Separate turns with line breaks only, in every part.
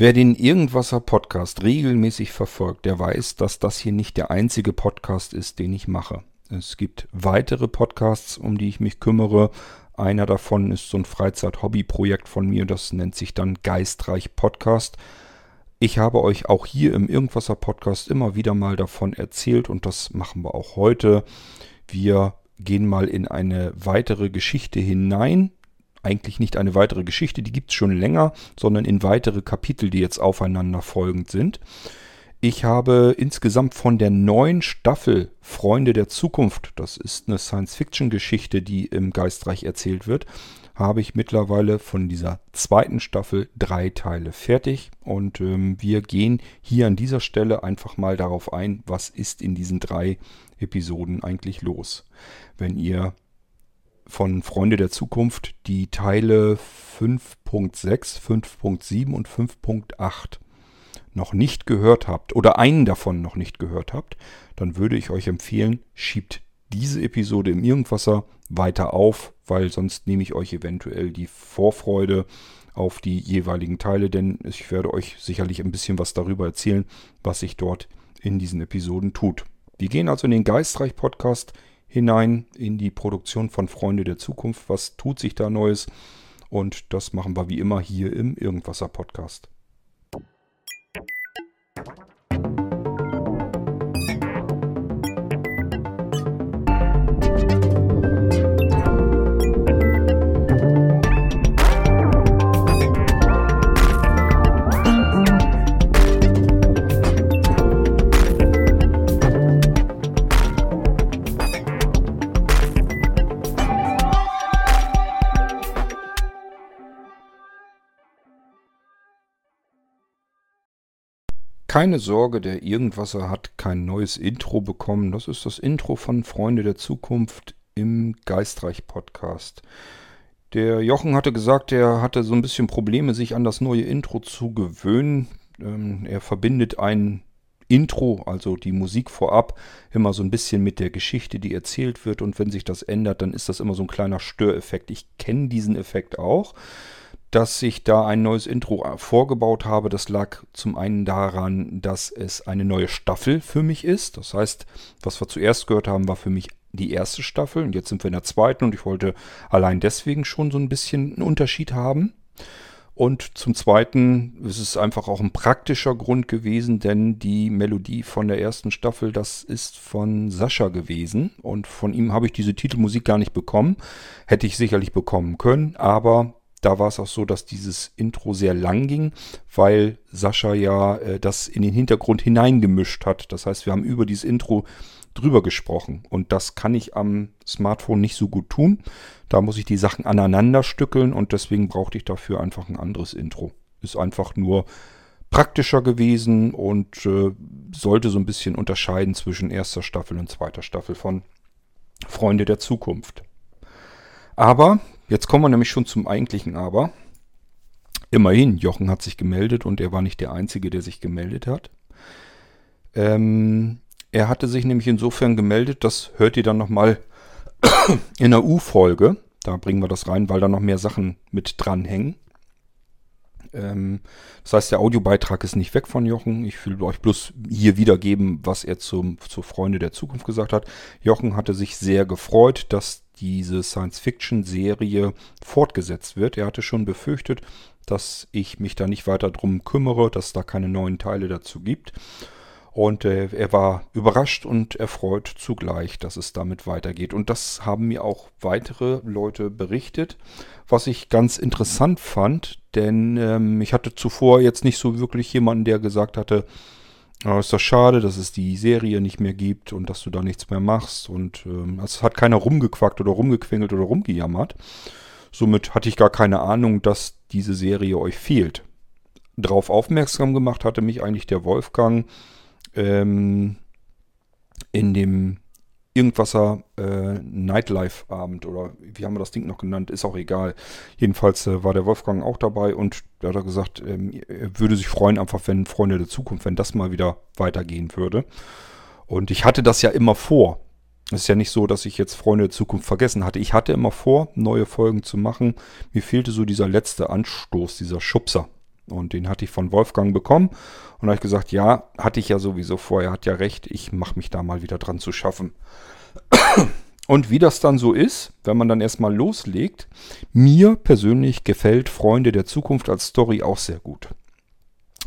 Wer den Irgendwasser Podcast regelmäßig verfolgt, der weiß, dass das hier nicht der einzige Podcast ist, den ich mache. Es gibt weitere Podcasts, um die ich mich kümmere. Einer davon ist so ein Freizeit-Hobby-Projekt von mir, das nennt sich dann Geistreich Podcast. Ich habe euch auch hier im Irgendwasser Podcast immer wieder mal davon erzählt und das machen wir auch heute. Wir gehen mal in eine weitere Geschichte hinein, eigentlich nicht eine weitere Geschichte, die gibt es schon länger, sondern in weitere Kapitel, die jetzt aufeinander folgend sind. Ich habe insgesamt von der neuen Staffel Freunde der Zukunft, das ist eine Science-Fiction-Geschichte, die im Geistreich erzählt wird, habe ich mittlerweile von dieser zweiten Staffel drei Teile fertig. Und ähm, wir gehen hier an dieser Stelle einfach mal darauf ein, was ist in diesen drei Episoden eigentlich los. Wenn ihr von Freunde der Zukunft die Teile 5.6, 5.7 und 5.8 noch nicht gehört habt oder einen davon noch nicht gehört habt, dann würde ich euch empfehlen, schiebt diese Episode im Irgendwasser weiter auf, weil sonst nehme ich euch eventuell die Vorfreude auf die jeweiligen Teile, denn ich werde euch sicherlich ein bisschen was darüber erzählen, was sich dort in diesen Episoden tut. Wir gehen also in den Geistreich Podcast hinein in die Produktion von Freunde der Zukunft. Was tut sich da Neues? Und das machen wir wie immer hier im Irgendwasser Podcast. Keine Sorge, der Irgendwasser hat kein neues Intro bekommen. Das ist das Intro von Freunde der Zukunft im Geistreich Podcast. Der Jochen hatte gesagt, er hatte so ein bisschen Probleme, sich an das neue Intro zu gewöhnen. Ähm, er verbindet ein Intro, also die Musik vorab, immer so ein bisschen mit der Geschichte, die erzählt wird. Und wenn sich das ändert, dann ist das immer so ein kleiner Störeffekt. Ich kenne diesen Effekt auch dass ich da ein neues Intro vorgebaut habe. Das lag zum einen daran, dass es eine neue Staffel für mich ist. Das heißt, was wir zuerst gehört haben, war für mich die erste Staffel und jetzt sind wir in der zweiten und ich wollte allein deswegen schon so ein bisschen einen Unterschied haben. Und zum Zweiten ist es einfach auch ein praktischer Grund gewesen, denn die Melodie von der ersten Staffel, das ist von Sascha gewesen. Und von ihm habe ich diese Titelmusik gar nicht bekommen. Hätte ich sicherlich bekommen können, aber da war es auch so, dass dieses Intro sehr lang ging, weil Sascha ja äh, das in den Hintergrund hineingemischt hat. Das heißt, wir haben über dieses Intro drüber gesprochen. Und das kann ich am Smartphone nicht so gut tun. Da muss ich die Sachen aneinander stückeln und deswegen brauchte ich dafür einfach ein anderes Intro. Ist einfach nur praktischer gewesen und äh, sollte so ein bisschen unterscheiden zwischen erster Staffel und zweiter Staffel von Freunde der Zukunft. Aber Jetzt kommen wir nämlich schon zum eigentlichen Aber. Immerhin, Jochen hat sich gemeldet und er war nicht der Einzige, der sich gemeldet hat. Ähm, er hatte sich nämlich insofern gemeldet, das hört ihr dann nochmal in der U-Folge. Da bringen wir das rein, weil da noch mehr Sachen mit dranhängen. Ähm, das heißt, der Audiobeitrag ist nicht weg von Jochen. Ich will euch bloß hier wiedergeben, was er zum, zu Freunde der Zukunft gesagt hat. Jochen hatte sich sehr gefreut, dass diese Science-Fiction-Serie fortgesetzt wird. Er hatte schon befürchtet, dass ich mich da nicht weiter drum kümmere, dass es da keine neuen Teile dazu gibt. Und äh, er war überrascht und erfreut zugleich, dass es damit weitergeht. Und das haben mir auch weitere Leute berichtet, was ich ganz interessant fand, denn ähm, ich hatte zuvor jetzt nicht so wirklich jemanden, der gesagt hatte, aber ist doch schade, dass es die Serie nicht mehr gibt und dass du da nichts mehr machst. Und ähm, es hat keiner rumgequackt oder rumgequengelt oder rumgejammert. Somit hatte ich gar keine Ahnung, dass diese Serie euch fehlt. Darauf aufmerksam gemacht hatte mich eigentlich der Wolfgang ähm, in dem Irgendwasser äh, Nightlife-Abend oder wie haben wir das Ding noch genannt, ist auch egal. Jedenfalls äh, war der Wolfgang auch dabei und da hat er gesagt, ähm, er würde sich freuen, einfach wenn Freunde der Zukunft, wenn das mal wieder weitergehen würde. Und ich hatte das ja immer vor. Es ist ja nicht so, dass ich jetzt Freunde der Zukunft vergessen hatte. Ich hatte immer vor, neue Folgen zu machen. Mir fehlte so dieser letzte Anstoß, dieser Schubser. Und den hatte ich von Wolfgang bekommen. Und da habe ich gesagt, ja, hatte ich ja sowieso vorher, hat ja recht, ich mache mich da mal wieder dran zu schaffen. Und wie das dann so ist, wenn man dann erstmal loslegt, mir persönlich gefällt Freunde der Zukunft als Story auch sehr gut.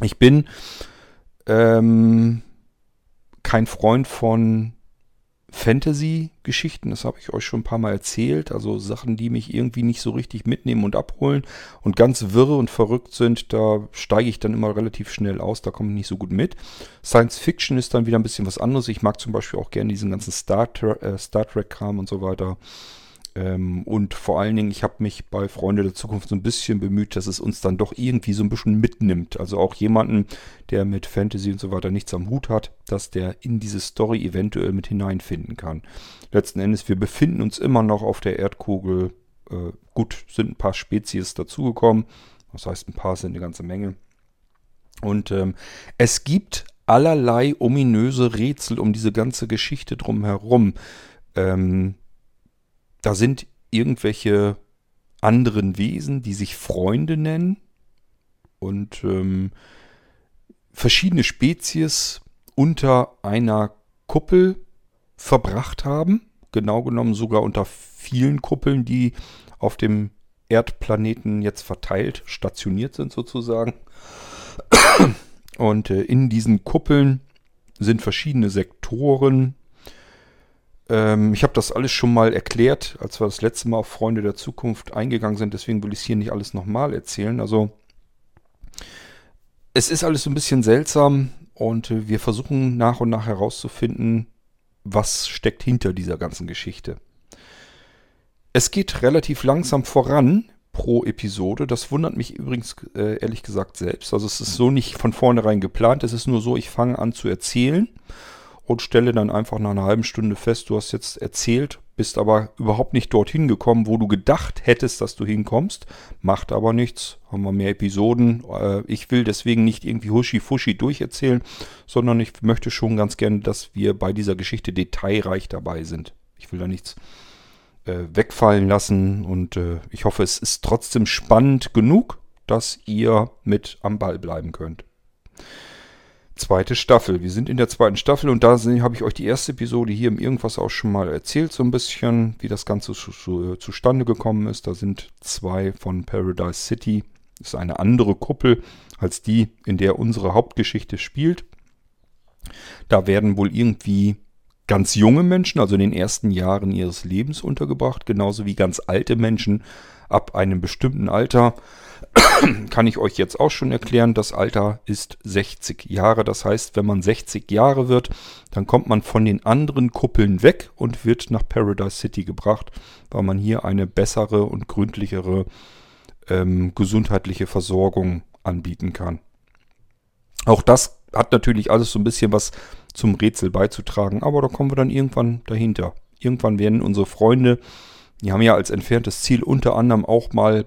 Ich bin ähm, kein Freund von Fantasy-Geschichten, das habe ich euch schon ein paar Mal erzählt, also Sachen, die mich irgendwie nicht so richtig mitnehmen und abholen und ganz wirre und verrückt sind, da steige ich dann immer relativ schnell aus, da komme ich nicht so gut mit. Science Fiction ist dann wieder ein bisschen was anderes. Ich mag zum Beispiel auch gerne diesen ganzen Star, äh, Star Trek-Kram und so weiter. Ähm, und vor allen Dingen, ich habe mich bei Freunde der Zukunft so ein bisschen bemüht, dass es uns dann doch irgendwie so ein bisschen mitnimmt. Also auch jemanden, der mit Fantasy und so weiter nichts am Hut hat, dass der in diese Story eventuell mit hineinfinden kann. Letzten Endes, wir befinden uns immer noch auf der Erdkugel. Äh, gut, sind ein paar Spezies dazugekommen. Das heißt, ein paar sind eine ganze Menge. Und ähm, es gibt allerlei ominöse Rätsel um diese ganze Geschichte drumherum. Ähm, da sind irgendwelche anderen Wesen, die sich Freunde nennen und ähm, verschiedene Spezies unter einer Kuppel verbracht haben. Genau genommen sogar unter vielen Kuppeln, die auf dem Erdplaneten jetzt verteilt, stationiert sind sozusagen. Und äh, in diesen Kuppeln sind verschiedene Sektoren ähm, ich habe das alles schon mal erklärt, als wir das letzte Mal auf Freunde der Zukunft eingegangen sind. Deswegen will ich es hier nicht alles nochmal erzählen. Also es ist alles so ein bisschen seltsam und äh, wir versuchen nach und nach herauszufinden, was steckt hinter dieser ganzen Geschichte. Es geht relativ langsam voran pro Episode. Das wundert mich übrigens äh, ehrlich gesagt selbst. Also es ist so nicht von vornherein geplant. Es ist nur so, ich fange an zu erzählen und stelle dann einfach nach einer halben Stunde fest, du hast jetzt erzählt, bist aber überhaupt nicht dorthin gekommen, wo du gedacht hättest, dass du hinkommst. Macht aber nichts. Haben wir mehr Episoden. Äh, ich will deswegen nicht irgendwie huschi-fuschi durcherzählen, sondern ich möchte schon ganz gerne, dass wir bei dieser Geschichte detailreich dabei sind. Ich will da nichts äh, wegfallen lassen und äh, ich hoffe, es ist trotzdem spannend genug, dass ihr mit am Ball bleiben könnt zweite Staffel. Wir sind in der zweiten Staffel und da habe ich euch die erste Episode hier im Irgendwas auch schon mal erzählt, so ein bisschen, wie das Ganze zu, zu, zustande gekommen ist. Da sind zwei von Paradise City. Das ist eine andere Kuppel als die, in der unsere Hauptgeschichte spielt. Da werden wohl irgendwie ganz junge Menschen, also in den ersten Jahren ihres Lebens untergebracht, genauso wie ganz alte Menschen ab einem bestimmten Alter kann ich euch jetzt auch schon erklären, das Alter ist 60 Jahre. Das heißt, wenn man 60 Jahre wird, dann kommt man von den anderen Kuppeln weg und wird nach Paradise City gebracht, weil man hier eine bessere und gründlichere ähm, gesundheitliche Versorgung anbieten kann. Auch das hat natürlich alles so ein bisschen was zum Rätsel beizutragen, aber da kommen wir dann irgendwann dahinter. Irgendwann werden unsere Freunde, die haben ja als entferntes Ziel unter anderem auch mal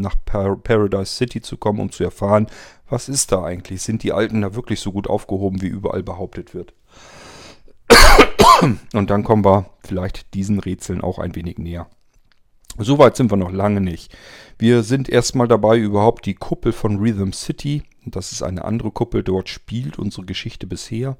nach Par Paradise City zu kommen, um zu erfahren, was ist da eigentlich? Sind die Alten da wirklich so gut aufgehoben, wie überall behauptet wird? Und dann kommen wir vielleicht diesen Rätseln auch ein wenig näher. Soweit sind wir noch lange nicht. Wir sind erstmal dabei, überhaupt die Kuppel von Rhythm City, das ist eine andere Kuppel, dort spielt unsere Geschichte bisher,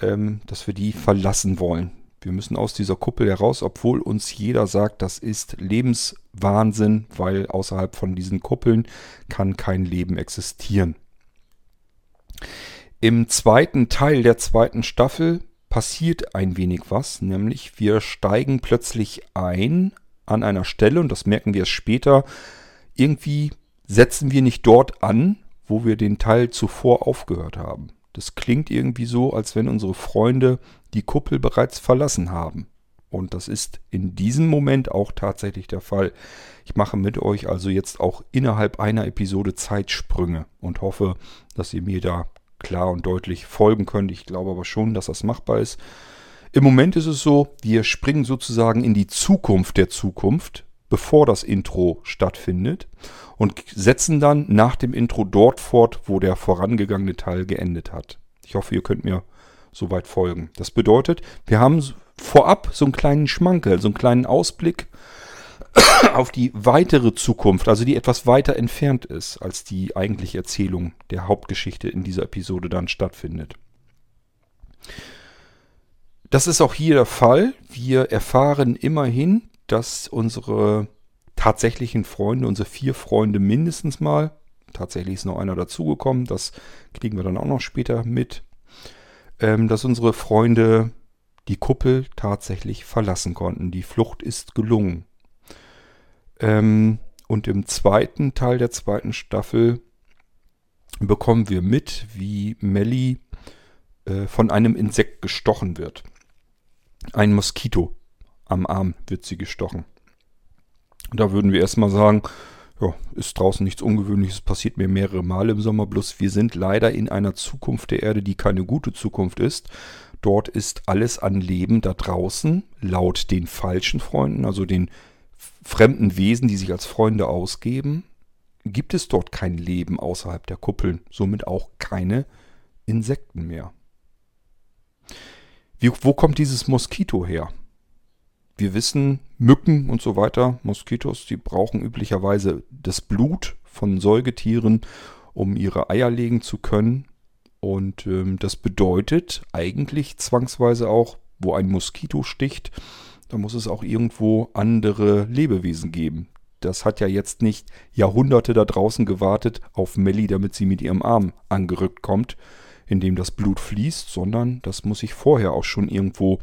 ähm, dass wir die verlassen wollen. Wir müssen aus dieser Kuppel heraus, obwohl uns jeder sagt, das ist Lebenswahnsinn, weil außerhalb von diesen Kuppeln kann kein Leben existieren. Im zweiten Teil der zweiten Staffel passiert ein wenig was, nämlich wir steigen plötzlich ein an einer Stelle und das merken wir später. Irgendwie setzen wir nicht dort an, wo wir den Teil zuvor aufgehört haben. Das klingt irgendwie so, als wenn unsere Freunde die Kuppel bereits verlassen haben. Und das ist in diesem Moment auch tatsächlich der Fall. Ich mache mit euch also jetzt auch innerhalb einer Episode Zeitsprünge und hoffe, dass ihr mir da klar und deutlich folgen könnt. Ich glaube aber schon, dass das machbar ist. Im Moment ist es so, wir springen sozusagen in die Zukunft der Zukunft, bevor das Intro stattfindet und setzen dann nach dem Intro dort fort, wo der vorangegangene Teil geendet hat. Ich hoffe, ihr könnt mir soweit folgen. Das bedeutet, wir haben vorab so einen kleinen Schmankel, so einen kleinen Ausblick, auf die weitere Zukunft, also die etwas weiter entfernt ist, als die eigentliche Erzählung der Hauptgeschichte in dieser Episode dann stattfindet. Das ist auch hier der Fall. Wir erfahren immerhin, dass unsere tatsächlichen Freunde, unsere vier Freunde mindestens mal, tatsächlich ist noch einer dazugekommen, das kriegen wir dann auch noch später mit, ähm, dass unsere Freunde die Kuppel tatsächlich verlassen konnten. Die Flucht ist gelungen. Ähm, und im zweiten Teil der zweiten Staffel bekommen wir mit, wie Melly äh, von einem Insekt gestochen wird. Ein Moskito am Arm wird sie gestochen. Da würden wir erstmal sagen, ja, ist draußen nichts Ungewöhnliches, passiert mir mehrere Male im Sommer, bloß wir sind leider in einer Zukunft der Erde, die keine gute Zukunft ist. Dort ist alles an Leben da draußen, laut den falschen Freunden, also den fremden Wesen, die sich als Freunde ausgeben, gibt es dort kein Leben außerhalb der Kuppeln, somit auch keine Insekten mehr. Wie, wo kommt dieses Moskito her? Wir wissen, Mücken und so weiter, Moskitos, die brauchen üblicherweise das Blut von Säugetieren, um ihre Eier legen zu können. Und ähm, das bedeutet eigentlich zwangsweise auch, wo ein Moskito sticht, da muss es auch irgendwo andere Lebewesen geben. Das hat ja jetzt nicht Jahrhunderte da draußen gewartet auf Melly, damit sie mit ihrem Arm angerückt kommt, in dem das Blut fließt, sondern das muss sich vorher auch schon irgendwo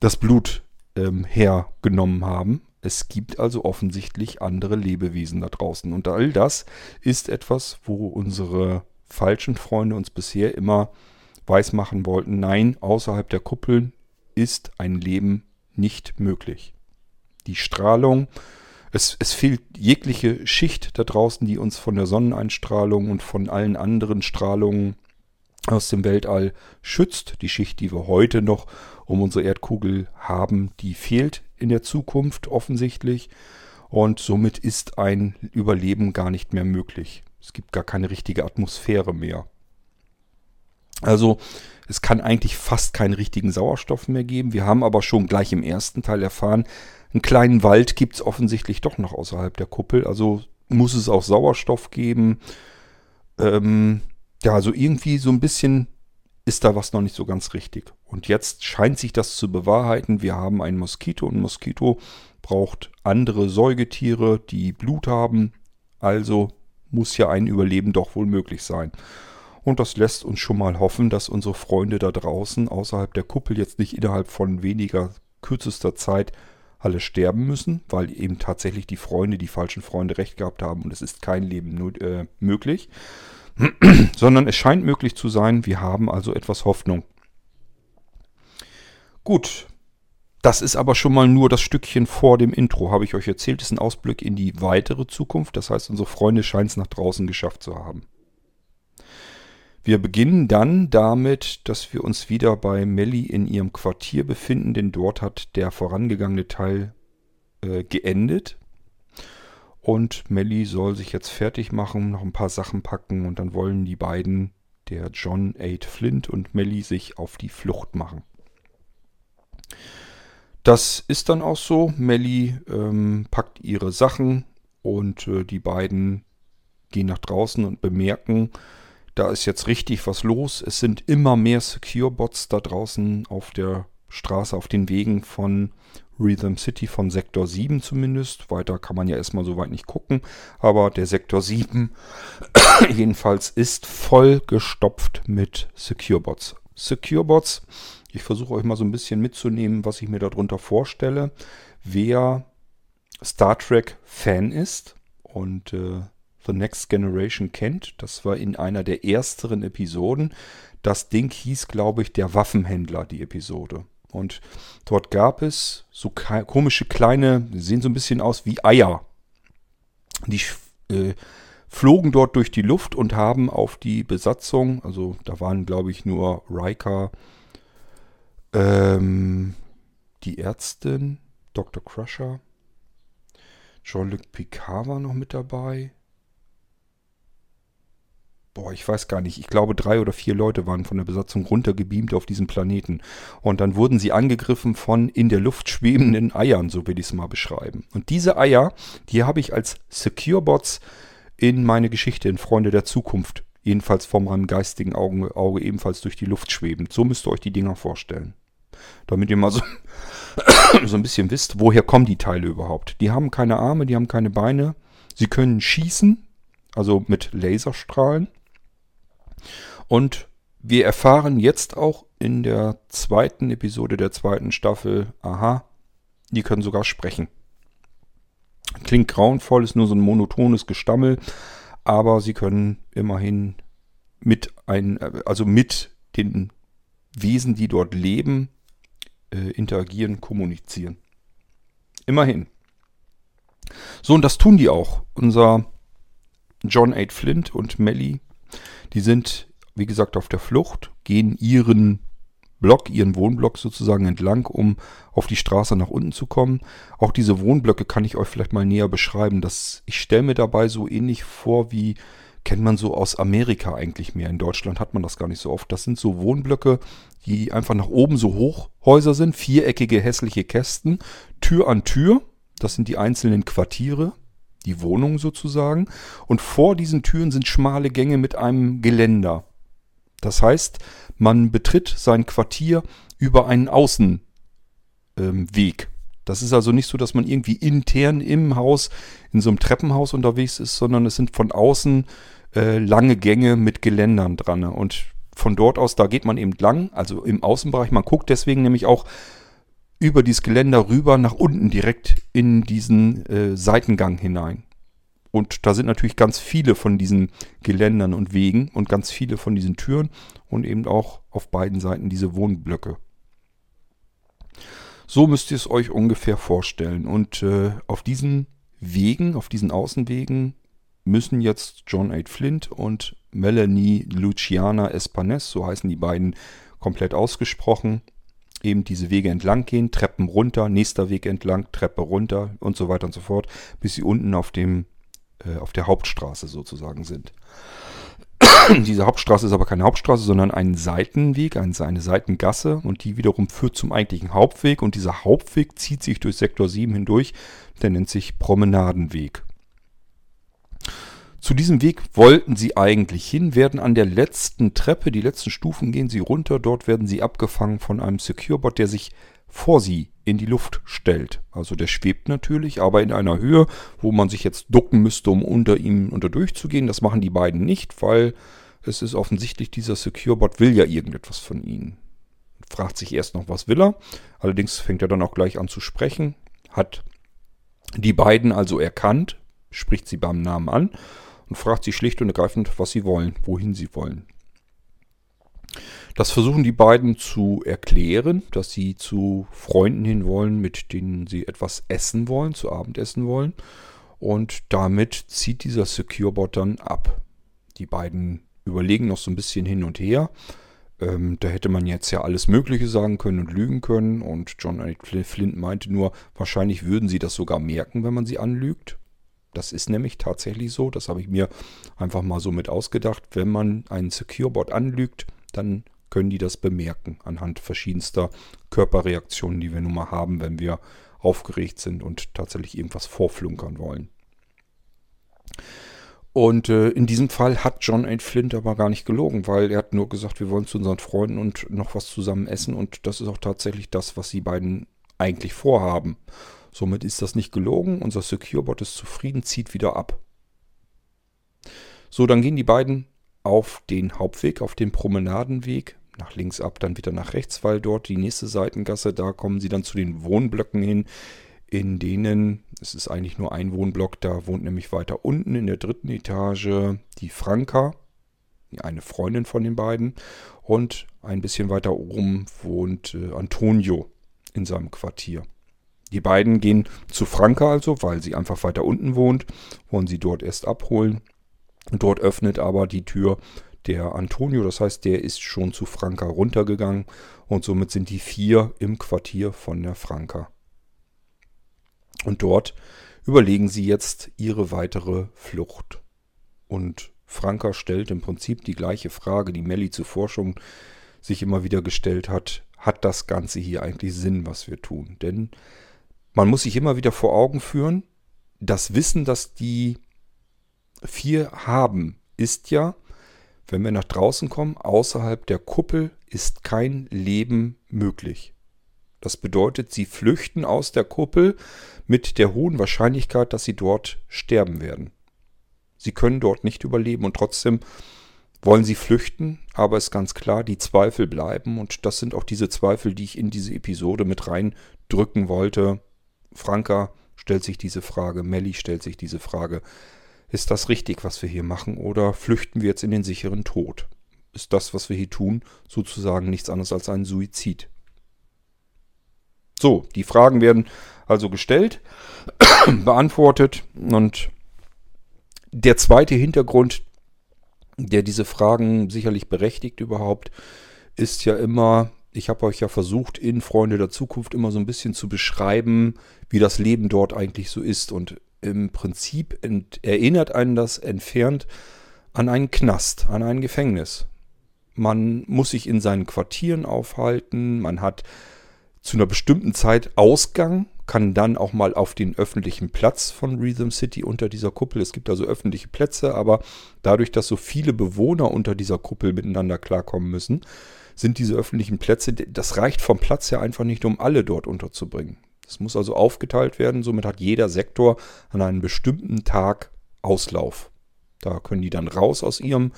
das Blut ähm, hergenommen haben. Es gibt also offensichtlich andere Lebewesen da draußen. Und all das ist etwas, wo unsere falschen Freunde uns bisher immer weismachen wollten, nein, außerhalb der Kuppeln ist ein Leben nicht möglich. Die Strahlung, es, es fehlt jegliche Schicht da draußen, die uns von der Sonneneinstrahlung und von allen anderen Strahlungen aus dem Weltall schützt. Die Schicht, die wir heute noch um unsere Erdkugel haben, die fehlt in der Zukunft offensichtlich. Und somit ist ein Überleben gar nicht mehr möglich. Es gibt gar keine richtige Atmosphäre mehr. Also es kann eigentlich fast keinen richtigen Sauerstoff mehr geben. Wir haben aber schon gleich im ersten Teil erfahren, einen kleinen Wald gibt es offensichtlich doch noch außerhalb der Kuppel. Also muss es auch Sauerstoff geben. Ähm, ja, also irgendwie so ein bisschen ist da was noch nicht so ganz richtig. Und jetzt scheint sich das zu bewahrheiten. Wir haben ein Moskito und ein Moskito braucht andere Säugetiere, die Blut haben. Also muss ja ein Überleben doch wohl möglich sein. Und das lässt uns schon mal hoffen, dass unsere Freunde da draußen außerhalb der Kuppel jetzt nicht innerhalb von weniger kürzester Zeit alle sterben müssen, weil eben tatsächlich die Freunde, die falschen Freunde recht gehabt haben und es ist kein Leben äh, möglich, sondern es scheint möglich zu sein, wir haben also etwas Hoffnung. Gut, das ist aber schon mal nur das Stückchen vor dem Intro, habe ich euch erzählt. Das ist ein Ausblick in die weitere Zukunft. Das heißt, unsere Freunde scheinen es nach draußen geschafft zu haben. Wir beginnen dann damit, dass wir uns wieder bei Melly in ihrem Quartier befinden, denn dort hat der vorangegangene Teil äh, geendet. Und Melly soll sich jetzt fertig machen, noch ein paar Sachen packen und dann wollen die beiden, der John Aid Flint und Melly, sich auf die Flucht machen. Das ist dann auch so. Melly ähm, packt ihre Sachen und äh, die beiden gehen nach draußen und bemerken, da ist jetzt richtig was los. Es sind immer mehr Secure-Bots da draußen auf der Straße, auf den Wegen von Rhythm City, von Sektor 7 zumindest. Weiter kann man ja erstmal so weit nicht gucken. Aber der Sektor 7 jedenfalls ist voll gestopft mit Secure-Bots. Secure-Bots, ich versuche euch mal so ein bisschen mitzunehmen, was ich mir darunter vorstelle. Wer Star Trek-Fan ist und äh, The Next Generation kennt. Das war in einer der ersteren Episoden. Das Ding hieß, glaube ich, der Waffenhändler, die Episode. Und dort gab es so komische kleine, sehen so ein bisschen aus wie Eier. Die äh, flogen dort durch die Luft und haben auf die Besatzung, also da waren, glaube ich, nur Riker, ähm, die Ärztin, Dr. Crusher, Jean-Luc Picard war noch mit dabei. Boah, ich weiß gar nicht, ich glaube drei oder vier Leute waren von der Besatzung runtergebeamt auf diesem Planeten. Und dann wurden sie angegriffen von in der Luft schwebenden Eiern, so will ich es mal beschreiben. Und diese Eier, die habe ich als Secure Bots in meine Geschichte in Freunde der Zukunft, jedenfalls vor meinem geistigen Auge, Auge ebenfalls durch die Luft schwebend. So müsst ihr euch die Dinger vorstellen. Damit ihr mal so, so ein bisschen wisst, woher kommen die Teile überhaupt. Die haben keine Arme, die haben keine Beine. Sie können schießen, also mit Laserstrahlen. Und wir erfahren jetzt auch in der zweiten Episode der zweiten Staffel, aha, die können sogar sprechen. Klingt grauenvoll, ist nur so ein monotones Gestammel, aber sie können immerhin mit ein, also mit den Wesen, die dort leben, äh, interagieren, kommunizieren. Immerhin. So, und das tun die auch. Unser John 8 Flint und Melly, die sind wie gesagt, auf der Flucht, gehen ihren Block, ihren Wohnblock sozusagen entlang, um auf die Straße nach unten zu kommen. Auch diese Wohnblöcke kann ich euch vielleicht mal näher beschreiben. Das, ich stelle mir dabei so ähnlich vor, wie kennt man so aus Amerika eigentlich mehr. In Deutschland hat man das gar nicht so oft. Das sind so Wohnblöcke, die einfach nach oben so Hochhäuser sind, viereckige hässliche Kästen, Tür an Tür. Das sind die einzelnen Quartiere, die Wohnungen sozusagen. Und vor diesen Türen sind schmale Gänge mit einem Geländer. Das heißt, man betritt sein Quartier über einen Außenweg. Ähm, das ist also nicht so, dass man irgendwie intern im Haus, in so einem Treppenhaus unterwegs ist, sondern es sind von außen äh, lange Gänge mit Geländern dran. Und von dort aus, da geht man eben lang, also im Außenbereich. Man guckt deswegen nämlich auch über dieses Geländer rüber nach unten direkt in diesen äh, Seitengang hinein. Und da sind natürlich ganz viele von diesen Geländern und Wegen und ganz viele von diesen Türen und eben auch auf beiden Seiten diese Wohnblöcke. So müsst ihr es euch ungefähr vorstellen. Und äh, auf diesen Wegen, auf diesen Außenwegen müssen jetzt John A. Flint und Melanie Luciana Espanes, so heißen die beiden komplett ausgesprochen, eben diese Wege entlang gehen, Treppen runter, nächster Weg entlang, Treppe runter und so weiter und so fort, bis sie unten auf dem äh, auf der Hauptstraße sozusagen sind. Diese Hauptstraße ist aber keine Hauptstraße, sondern ein Seitenweg, eine Seitengasse und die wiederum führt zum eigentlichen Hauptweg und dieser Hauptweg zieht sich durch Sektor 7 hindurch, der nennt sich Promenadenweg. Zu diesem Weg wollten sie eigentlich hin, werden an der letzten Treppe, die letzten Stufen gehen sie runter, dort werden sie abgefangen von einem Securebot, der sich vor sie in die Luft stellt. Also der schwebt natürlich, aber in einer Höhe, wo man sich jetzt ducken müsste, um unter ihm unter durchzugehen. Das machen die beiden nicht, weil es ist offensichtlich, dieser Securebot will ja irgendetwas von ihnen. Fragt sich erst noch, was will er. Allerdings fängt er dann auch gleich an zu sprechen. Hat die beiden also erkannt, spricht sie beim Namen an und fragt sie schlicht und ergreifend, was sie wollen, wohin sie wollen. Das versuchen die beiden zu erklären, dass sie zu Freunden hin wollen, mit denen sie etwas essen wollen, zu Abend essen wollen. Und damit zieht dieser Securebot dann ab. Die beiden überlegen noch so ein bisschen hin und her. Ähm, da hätte man jetzt ja alles Mögliche sagen können und lügen können. Und John Flint meinte nur, wahrscheinlich würden sie das sogar merken, wenn man sie anlügt. Das ist nämlich tatsächlich so. Das habe ich mir einfach mal so mit ausgedacht. Wenn man einen Securebot anlügt, dann können die das bemerken anhand verschiedenster Körperreaktionen, die wir nun mal haben, wenn wir aufgeregt sind und tatsächlich irgendwas vorflunkern wollen. Und äh, in diesem Fall hat John A. Flint aber gar nicht gelogen, weil er hat nur gesagt, wir wollen zu unseren Freunden und noch was zusammen essen. Und das ist auch tatsächlich das, was die beiden eigentlich vorhaben. Somit ist das nicht gelogen. Unser Securebot ist zufrieden, zieht wieder ab. So, dann gehen die beiden auf den Hauptweg, auf den Promenadenweg, nach links ab, dann wieder nach rechts, weil dort die nächste Seitengasse, da kommen sie dann zu den Wohnblöcken hin, in denen, es ist eigentlich nur ein Wohnblock, da wohnt nämlich weiter unten in der dritten Etage die Franka, eine Freundin von den beiden, und ein bisschen weiter oben wohnt äh, Antonio in seinem Quartier. Die beiden gehen zu Franka also, weil sie einfach weiter unten wohnt, wollen sie dort erst abholen. Dort öffnet aber die Tür der Antonio, das heißt, der ist schon zu Franka runtergegangen und somit sind die vier im Quartier von der Franka. Und dort überlegen sie jetzt ihre weitere Flucht. Und Franka stellt im Prinzip die gleiche Frage, die Melly zur Forschung sich immer wieder gestellt hat. Hat das Ganze hier eigentlich Sinn, was wir tun? Denn man muss sich immer wieder vor Augen führen, das Wissen, das die vier haben, ist ja, wenn wir nach draußen kommen, außerhalb der Kuppel ist kein Leben möglich. Das bedeutet, sie flüchten aus der Kuppel mit der hohen Wahrscheinlichkeit, dass sie dort sterben werden. Sie können dort nicht überleben und trotzdem wollen sie flüchten, aber ist ganz klar, die Zweifel bleiben und das sind auch diese Zweifel, die ich in diese Episode mit reindrücken wollte. Franka stellt sich diese Frage, Melly stellt sich diese Frage, ist das richtig, was wir hier machen, oder flüchten wir jetzt in den sicheren Tod? Ist das, was wir hier tun, sozusagen nichts anderes als ein Suizid? So, die Fragen werden also gestellt, beantwortet und der zweite Hintergrund, der diese Fragen sicherlich berechtigt überhaupt, ist ja immer, ich habe euch ja versucht, in Freunde der Zukunft immer so ein bisschen zu beschreiben, wie das Leben dort eigentlich so ist. Und im Prinzip erinnert einen das entfernt an einen Knast, an ein Gefängnis. Man muss sich in seinen Quartieren aufhalten, man hat zu einer bestimmten Zeit Ausgang, kann dann auch mal auf den öffentlichen Platz von Rhythm City unter dieser Kuppel. Es gibt also öffentliche Plätze, aber dadurch, dass so viele Bewohner unter dieser Kuppel miteinander klarkommen müssen, sind diese öffentlichen Plätze, das reicht vom Platz her einfach nicht, um alle dort unterzubringen. Das muss also aufgeteilt werden. Somit hat jeder Sektor an einem bestimmten Tag Auslauf. Da können die dann raus aus ihrem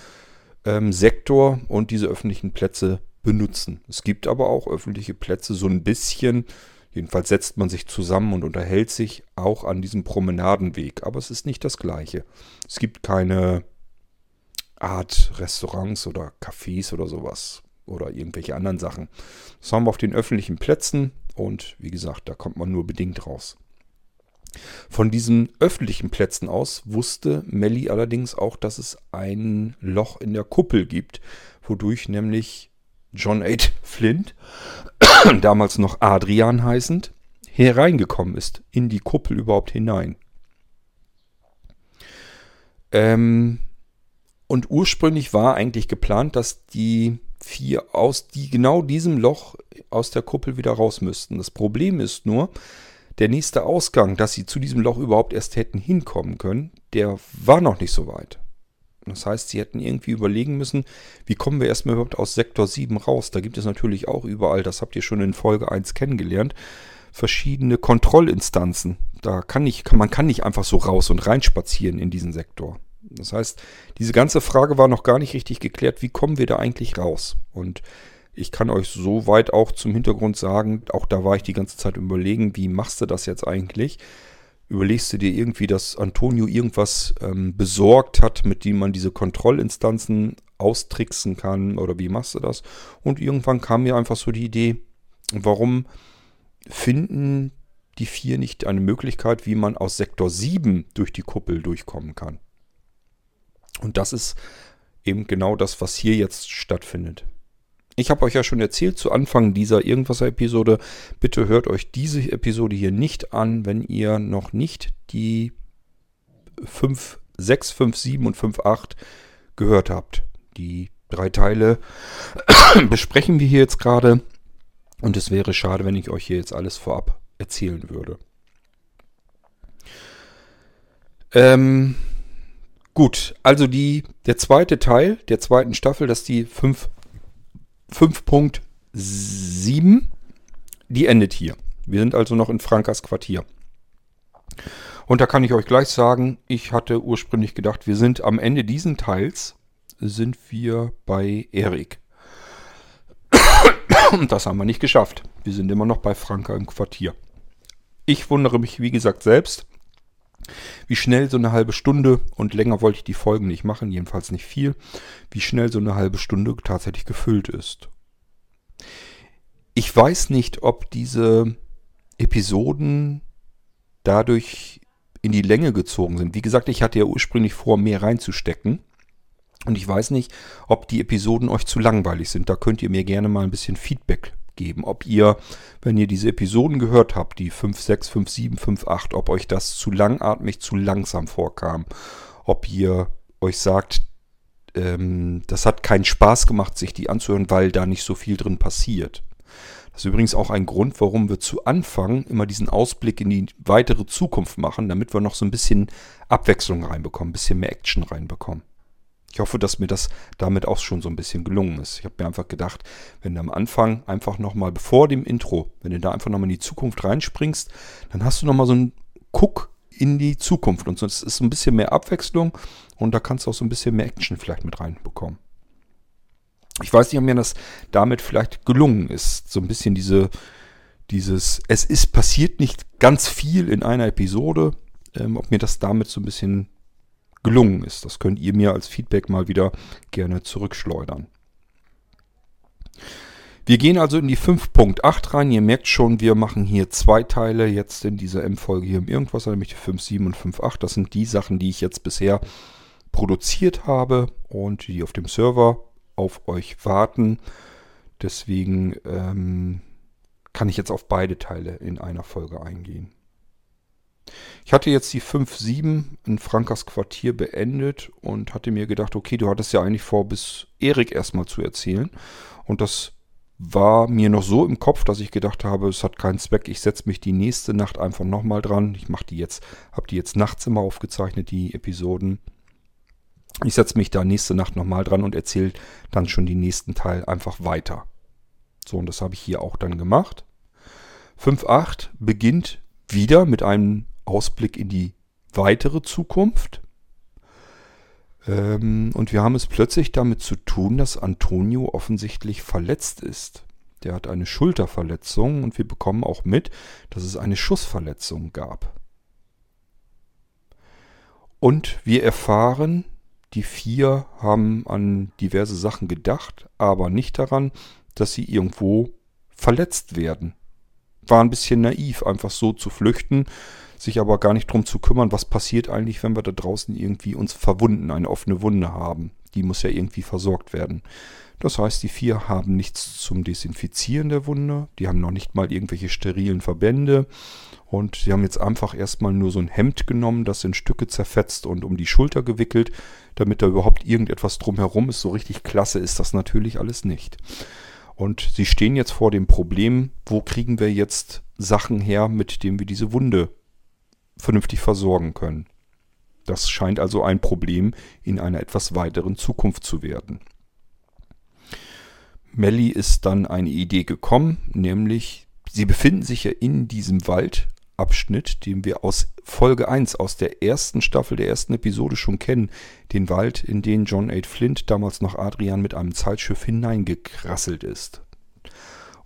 ähm, Sektor und diese öffentlichen Plätze benutzen. Es gibt aber auch öffentliche Plätze so ein bisschen, jedenfalls setzt man sich zusammen und unterhält sich auch an diesem Promenadenweg. Aber es ist nicht das gleiche. Es gibt keine Art Restaurants oder Cafés oder sowas oder irgendwelche anderen Sachen. Das haben wir auf den öffentlichen Plätzen und wie gesagt, da kommt man nur bedingt raus. Von diesen öffentlichen Plätzen aus wusste Melly allerdings auch, dass es ein Loch in der Kuppel gibt, wodurch nämlich John 8 Flint, damals noch Adrian heißend, hereingekommen ist, in die Kuppel überhaupt hinein. Ähm, und ursprünglich war eigentlich geplant, dass die vier aus die, genau diesem Loch aus der Kuppel wieder raus müssten. Das Problem ist nur, der nächste Ausgang, dass sie zu diesem Loch überhaupt erst hätten hinkommen können, der war noch nicht so weit. Das heißt, sie hätten irgendwie überlegen müssen, wie kommen wir erstmal überhaupt aus Sektor 7 raus. Da gibt es natürlich auch überall, das habt ihr schon in Folge 1 kennengelernt, verschiedene Kontrollinstanzen. Da kann nicht, kann, man kann nicht einfach so raus und reinspazieren in diesen Sektor. Das heißt, diese ganze Frage war noch gar nicht richtig geklärt, wie kommen wir da eigentlich raus? Und ich kann euch soweit auch zum Hintergrund sagen, auch da war ich die ganze Zeit überlegen, wie machst du das jetzt eigentlich? Überlegst du dir irgendwie, dass Antonio irgendwas ähm, besorgt hat, mit dem man diese Kontrollinstanzen austricksen kann oder wie machst du das? Und irgendwann kam mir einfach so die Idee, warum finden die vier nicht eine Möglichkeit, wie man aus Sektor 7 durch die Kuppel durchkommen kann? Und das ist eben genau das, was hier jetzt stattfindet. Ich habe euch ja schon erzählt zu Anfang dieser Irgendwas-Episode, bitte hört euch diese Episode hier nicht an, wenn ihr noch nicht die 5, 6, 5, 7 und 5, 8 gehört habt. Die drei Teile besprechen wir hier jetzt gerade und es wäre schade, wenn ich euch hier jetzt alles vorab erzählen würde. Ähm, Gut, also die, der zweite Teil der zweiten Staffel, das ist die 5.7, die endet hier. Wir sind also noch in Frankas Quartier. Und da kann ich euch gleich sagen, ich hatte ursprünglich gedacht, wir sind am Ende diesen Teils, sind wir bei Erik. Das haben wir nicht geschafft. Wir sind immer noch bei Franka im Quartier. Ich wundere mich, wie gesagt, selbst, wie schnell so eine halbe Stunde, und länger wollte ich die Folgen nicht machen, jedenfalls nicht viel, wie schnell so eine halbe Stunde tatsächlich gefüllt ist. Ich weiß nicht, ob diese Episoden dadurch in die Länge gezogen sind. Wie gesagt, ich hatte ja ursprünglich vor, mehr reinzustecken. Und ich weiß nicht, ob die Episoden euch zu langweilig sind. Da könnt ihr mir gerne mal ein bisschen Feedback geben, ob ihr, wenn ihr diese Episoden gehört habt, die 5, 6, 5, 7, 5, 8, ob euch das zu langatmig, zu langsam vorkam. Ob ihr euch sagt, ähm, das hat keinen Spaß gemacht, sich die anzuhören, weil da nicht so viel drin passiert. Das ist übrigens auch ein Grund, warum wir zu Anfang immer diesen Ausblick in die weitere Zukunft machen, damit wir noch so ein bisschen Abwechslung reinbekommen, ein bisschen mehr Action reinbekommen. Ich hoffe, dass mir das damit auch schon so ein bisschen gelungen ist. Ich habe mir einfach gedacht, wenn du am Anfang einfach nochmal, bevor dem Intro, wenn du da einfach nochmal in die Zukunft reinspringst, dann hast du nochmal so einen Guck in die Zukunft. Und sonst ist ein bisschen mehr Abwechslung und da kannst du auch so ein bisschen mehr Action vielleicht mit reinbekommen. Ich weiß nicht, ob mir das damit vielleicht gelungen ist. So ein bisschen diese, dieses, es ist passiert nicht ganz viel in einer Episode, ähm, ob mir das damit so ein bisschen gelungen ist. Das könnt ihr mir als Feedback mal wieder gerne zurückschleudern. Wir gehen also in die 5.8 rein. Ihr merkt schon, wir machen hier zwei Teile jetzt in dieser M-Folge hier im Irgendwas, nämlich die 5.7 und 5.8. Das sind die Sachen, die ich jetzt bisher produziert habe und die auf dem Server auf euch warten. Deswegen ähm, kann ich jetzt auf beide Teile in einer Folge eingehen. Ich hatte jetzt die 5.7 in Frankas Quartier beendet und hatte mir gedacht, okay, du hattest ja eigentlich vor, bis Erik erstmal zu erzählen. Und das war mir noch so im Kopf, dass ich gedacht habe, es hat keinen Zweck. Ich setze mich die nächste Nacht einfach nochmal dran. Ich mache die jetzt, habe die jetzt nachts immer aufgezeichnet, die Episoden. Ich setze mich da nächste Nacht nochmal dran und erzähle dann schon den nächsten Teil einfach weiter. So, und das habe ich hier auch dann gemacht. 5.8 beginnt wieder mit einem Ausblick in die weitere Zukunft. Ähm, und wir haben es plötzlich damit zu tun, dass Antonio offensichtlich verletzt ist. Der hat eine Schulterverletzung und wir bekommen auch mit, dass es eine Schussverletzung gab. Und wir erfahren, die vier haben an diverse Sachen gedacht, aber nicht daran, dass sie irgendwo verletzt werden. War ein bisschen naiv, einfach so zu flüchten, sich aber gar nicht drum zu kümmern, was passiert eigentlich, wenn wir da draußen irgendwie uns verwunden, eine offene Wunde haben. Die muss ja irgendwie versorgt werden. Das heißt, die vier haben nichts zum Desinfizieren der Wunde, die haben noch nicht mal irgendwelche sterilen Verbände und sie haben jetzt einfach erstmal nur so ein Hemd genommen, das in Stücke zerfetzt und um die Schulter gewickelt, damit da überhaupt irgendetwas drumherum ist. So richtig klasse ist das natürlich alles nicht. Und sie stehen jetzt vor dem Problem, wo kriegen wir jetzt Sachen her, mit denen wir diese Wunde vernünftig versorgen können. Das scheint also ein Problem in einer etwas weiteren Zukunft zu werden. Melly ist dann eine Idee gekommen, nämlich sie befinden sich ja in diesem Waldabschnitt, den wir aus Folge 1, aus der ersten Staffel, der ersten Episode schon kennen. Den Wald, in den John A. Flint, damals noch Adrian, mit einem Zeitschiff hineingekrasselt ist.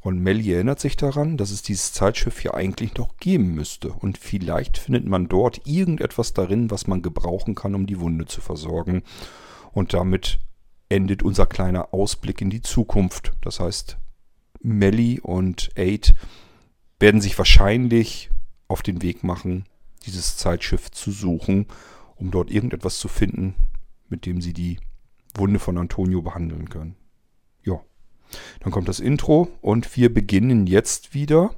Und Melly erinnert sich daran, dass es dieses Zeitschiff ja eigentlich noch geben müsste. Und vielleicht findet man dort irgendetwas darin, was man gebrauchen kann, um die Wunde zu versorgen. Und damit endet unser kleiner Ausblick in die Zukunft. Das heißt, Melly und Aid werden sich wahrscheinlich auf den Weg machen, dieses Zeitschiff zu suchen, um dort irgendetwas zu finden, mit dem sie die Wunde von Antonio behandeln können. Dann kommt das Intro und wir beginnen jetzt wieder.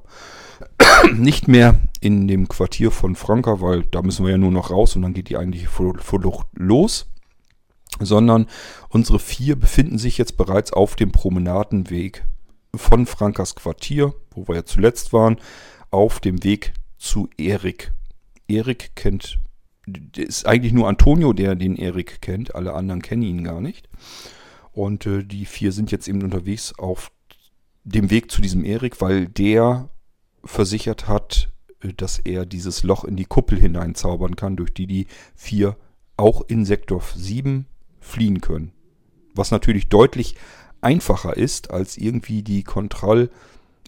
Nicht mehr in dem Quartier von Franka, weil da müssen wir ja nur noch raus und dann geht die eigentliche Flucht los. Sondern unsere vier befinden sich jetzt bereits auf dem Promenadenweg von Frankas Quartier, wo wir ja zuletzt waren, auf dem Weg zu Erik. Erik kennt, ist eigentlich nur Antonio, der den Erik kennt. Alle anderen kennen ihn gar nicht. Und äh, die vier sind jetzt eben unterwegs auf dem Weg zu diesem Erik, weil der versichert hat, äh, dass er dieses Loch in die Kuppel hineinzaubern kann, durch die die vier auch in Sektor 7 fliehen können. Was natürlich deutlich einfacher ist, als irgendwie die Kontroll-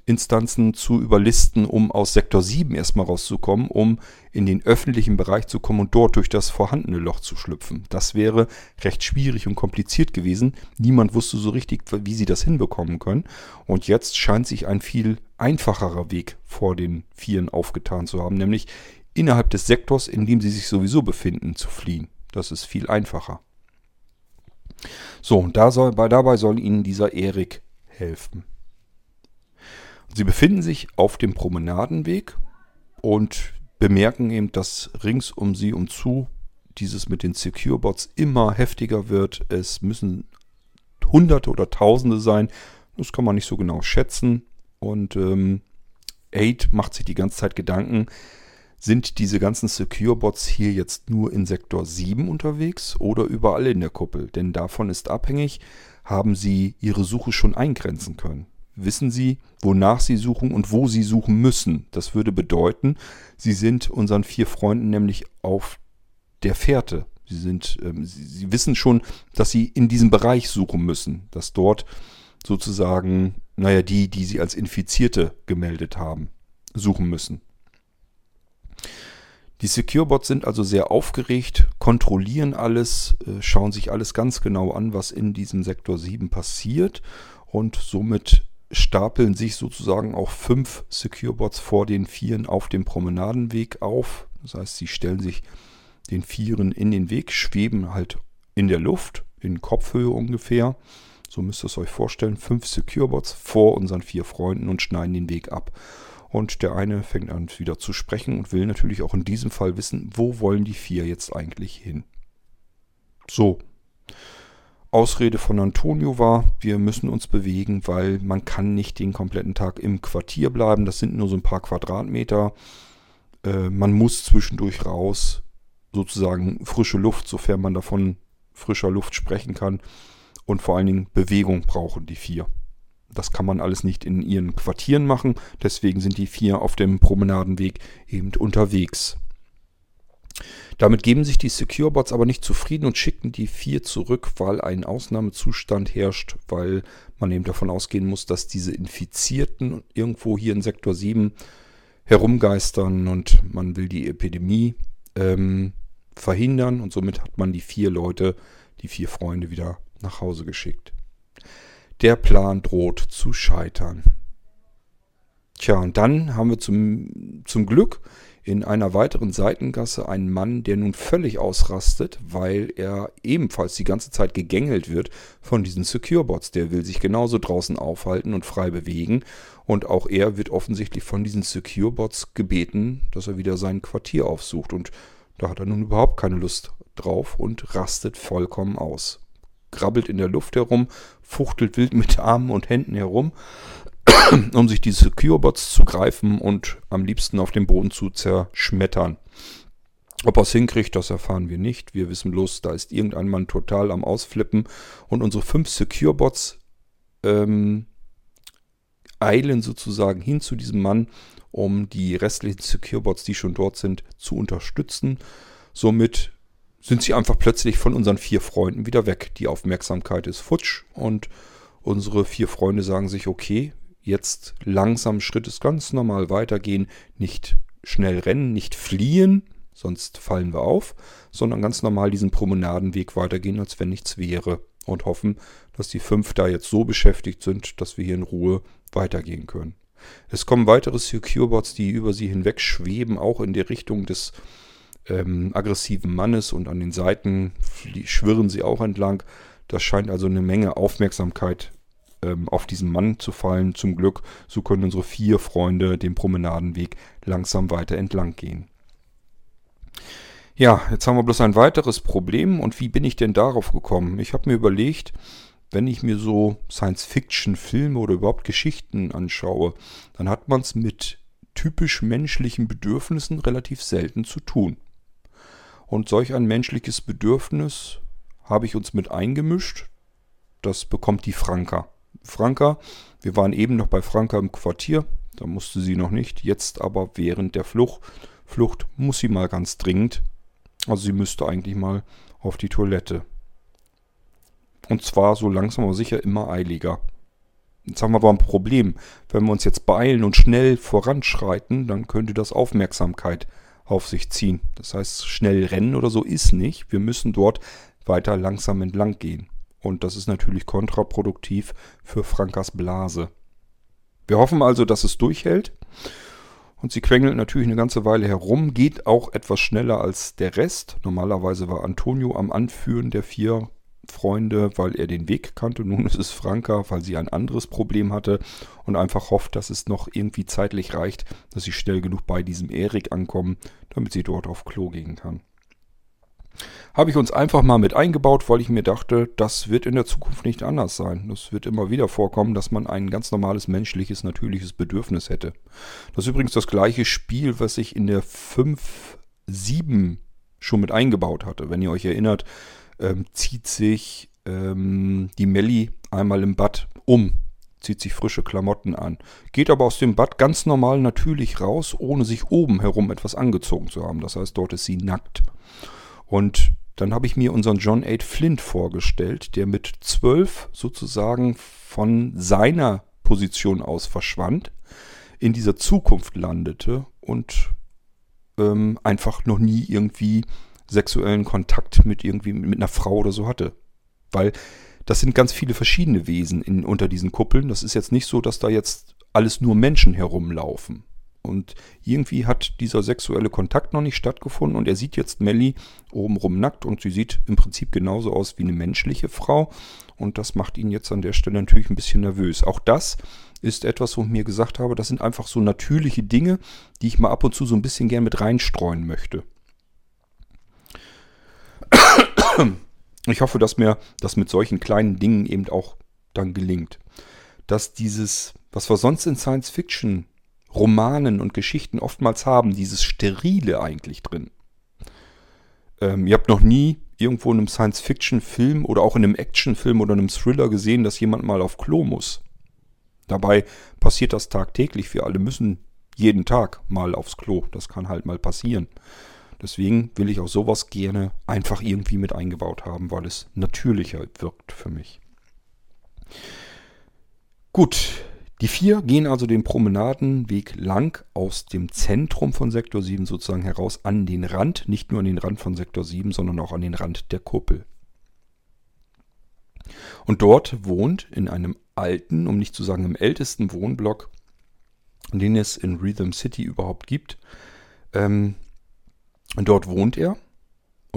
Instanzen zu überlisten, um aus Sektor 7 erstmal rauszukommen, um in den öffentlichen Bereich zu kommen und dort durch das vorhandene Loch zu schlüpfen. Das wäre recht schwierig und kompliziert gewesen. Niemand wusste so richtig, wie sie das hinbekommen können. Und jetzt scheint sich ein viel einfacherer Weg vor den Vieren aufgetan zu haben, nämlich innerhalb des Sektors, in dem sie sich sowieso befinden, zu fliehen. Das ist viel einfacher. So, und da soll, dabei soll ihnen dieser Erik helfen. Sie befinden sich auf dem Promenadenweg und bemerken eben, dass rings um sie um zu dieses mit den Secure-Bots immer heftiger wird. Es müssen Hunderte oder Tausende sein. Das kann man nicht so genau schätzen. Und ähm, Aid macht sich die ganze Zeit Gedanken, sind diese ganzen Secure-Bots hier jetzt nur in Sektor 7 unterwegs oder überall in der Kuppel? Denn davon ist abhängig, haben sie ihre Suche schon eingrenzen können. Wissen sie, wonach sie suchen und wo sie suchen müssen? Das würde bedeuten, sie sind unseren vier Freunden nämlich auf der Fährte. Sie, sind, ähm, sie, sie wissen schon, dass sie in diesem Bereich suchen müssen, dass dort sozusagen, naja, die, die sie als Infizierte gemeldet haben, suchen müssen. Die Securebots sind also sehr aufgeregt, kontrollieren alles, äh, schauen sich alles ganz genau an, was in diesem Sektor 7 passiert und somit stapeln sich sozusagen auch fünf Securebots vor den Vieren auf dem Promenadenweg auf. Das heißt, sie stellen sich den Vieren in den Weg, schweben halt in der Luft, in Kopfhöhe ungefähr. So müsst ihr es euch vorstellen. Fünf Securebots vor unseren vier Freunden und schneiden den Weg ab. Und der eine fängt an wieder zu sprechen und will natürlich auch in diesem Fall wissen, wo wollen die vier jetzt eigentlich hin. So. Ausrede von Antonio war, wir müssen uns bewegen, weil man kann nicht den kompletten Tag im Quartier bleiben. Das sind nur so ein paar Quadratmeter. Äh, man muss zwischendurch raus, sozusagen frische Luft, sofern man davon frischer Luft sprechen kann. Und vor allen Dingen Bewegung brauchen die vier. Das kann man alles nicht in ihren Quartieren machen. Deswegen sind die vier auf dem Promenadenweg eben unterwegs. Damit geben sich die Securebots aber nicht zufrieden und schicken die vier zurück, weil ein Ausnahmezustand herrscht, weil man eben davon ausgehen muss, dass diese Infizierten irgendwo hier in Sektor 7 herumgeistern und man will die Epidemie ähm, verhindern und somit hat man die vier Leute, die vier Freunde wieder nach Hause geschickt. Der Plan droht zu scheitern. Tja, und dann haben wir zum, zum Glück in einer weiteren Seitengasse einen Mann, der nun völlig ausrastet, weil er ebenfalls die ganze Zeit gegängelt wird von diesen Securebots. Der will sich genauso draußen aufhalten und frei bewegen. Und auch er wird offensichtlich von diesen Securebots gebeten, dass er wieder sein Quartier aufsucht. Und da hat er nun überhaupt keine Lust drauf und rastet vollkommen aus grabbelt in der Luft herum, fuchtelt wild mit Armen und Händen herum, um sich diese Secure-Bots zu greifen und am liebsten auf dem Boden zu zerschmettern. Ob er es hinkriegt, das erfahren wir nicht. Wir wissen bloß, da ist irgendein Mann total am Ausflippen und unsere fünf Secure-Bots ähm, eilen sozusagen hin zu diesem Mann, um die restlichen Secure-Bots, die schon dort sind, zu unterstützen. Somit sind sie einfach plötzlich von unseren vier Freunden wieder weg. Die Aufmerksamkeit ist futsch und unsere vier Freunde sagen sich, okay, jetzt langsam Schritt ist ganz normal weitergehen, nicht schnell rennen, nicht fliehen, sonst fallen wir auf, sondern ganz normal diesen Promenadenweg weitergehen, als wenn nichts wäre und hoffen, dass die fünf da jetzt so beschäftigt sind, dass wir hier in Ruhe weitergehen können. Es kommen weitere Secure-Bots, die über sie hinweg schweben, auch in die Richtung des ähm, aggressiven Mannes und an den Seiten schwirren sie auch entlang. Das scheint also eine Menge Aufmerksamkeit ähm, auf diesen Mann zu fallen. Zum Glück, so können unsere vier Freunde den Promenadenweg langsam weiter entlang gehen. Ja, jetzt haben wir bloß ein weiteres Problem. Und wie bin ich denn darauf gekommen? Ich habe mir überlegt, wenn ich mir so Science-Fiction-Filme oder überhaupt Geschichten anschaue, dann hat man es mit typisch menschlichen Bedürfnissen relativ selten zu tun. Und solch ein menschliches Bedürfnis habe ich uns mit eingemischt. Das bekommt die Franka. Franka, wir waren eben noch bei Franka im Quartier, da musste sie noch nicht, jetzt aber während der Flucht, Flucht muss sie mal ganz dringend. Also sie müsste eigentlich mal auf die Toilette. Und zwar so langsam aber sicher immer eiliger. Jetzt haben wir aber ein Problem. Wenn wir uns jetzt beeilen und schnell voranschreiten, dann könnte das Aufmerksamkeit auf sich ziehen. Das heißt, schnell rennen oder so ist nicht. Wir müssen dort weiter langsam entlang gehen. Und das ist natürlich kontraproduktiv für Frankas Blase. Wir hoffen also, dass es durchhält. Und sie quengelt natürlich eine ganze Weile herum, geht auch etwas schneller als der Rest. Normalerweise war Antonio am Anführen der vier Freunde, weil er den Weg kannte. Nun ist es Franka, weil sie ein anderes Problem hatte und einfach hofft, dass es noch irgendwie zeitlich reicht, dass sie schnell genug bei diesem Erik ankommen, damit sie dort auf Klo gehen kann. Habe ich uns einfach mal mit eingebaut, weil ich mir dachte, das wird in der Zukunft nicht anders sein. Das wird immer wieder vorkommen, dass man ein ganz normales menschliches, natürliches Bedürfnis hätte. Das ist übrigens das gleiche Spiel, was ich in der 5.7 schon mit eingebaut hatte. Wenn ihr euch erinnert, ähm, zieht sich ähm, die Melli einmal im Bad um, zieht sich frische Klamotten an, geht aber aus dem Bad ganz normal natürlich raus, ohne sich oben herum etwas angezogen zu haben. Das heißt, dort ist sie nackt. Und dann habe ich mir unseren John 8 Flint vorgestellt, der mit zwölf sozusagen von seiner Position aus verschwand, in dieser Zukunft landete und ähm, einfach noch nie irgendwie sexuellen Kontakt mit irgendwie mit einer Frau oder so hatte. Weil das sind ganz viele verschiedene Wesen in, unter diesen Kuppeln. Das ist jetzt nicht so, dass da jetzt alles nur Menschen herumlaufen. Und irgendwie hat dieser sexuelle Kontakt noch nicht stattgefunden und er sieht jetzt Melly obenrum nackt und sie sieht im Prinzip genauso aus wie eine menschliche Frau. Und das macht ihn jetzt an der Stelle natürlich ein bisschen nervös. Auch das ist etwas, wo ich mir gesagt habe, das sind einfach so natürliche Dinge, die ich mal ab und zu so ein bisschen gern mit reinstreuen möchte. Ich hoffe, dass mir das mit solchen kleinen Dingen eben auch dann gelingt. Dass dieses, was wir sonst in Science Fiction Romanen und Geschichten oftmals haben, dieses Sterile eigentlich drin. Ähm, ihr habt noch nie irgendwo in einem Science-Fiction-Film oder auch in einem Action-Film oder einem Thriller gesehen, dass jemand mal auf Klo muss. Dabei passiert das tagtäglich. Wir alle müssen jeden Tag mal aufs Klo. Das kann halt mal passieren. Deswegen will ich auch sowas gerne einfach irgendwie mit eingebaut haben, weil es natürlicher wirkt für mich. Gut, die vier gehen also den Promenadenweg lang aus dem Zentrum von Sektor 7 sozusagen heraus an den Rand, nicht nur an den Rand von Sektor 7, sondern auch an den Rand der Kuppel. Und dort wohnt in einem alten, um nicht zu sagen im ältesten Wohnblock, den es in Rhythm City überhaupt gibt, ähm, dort wohnt er.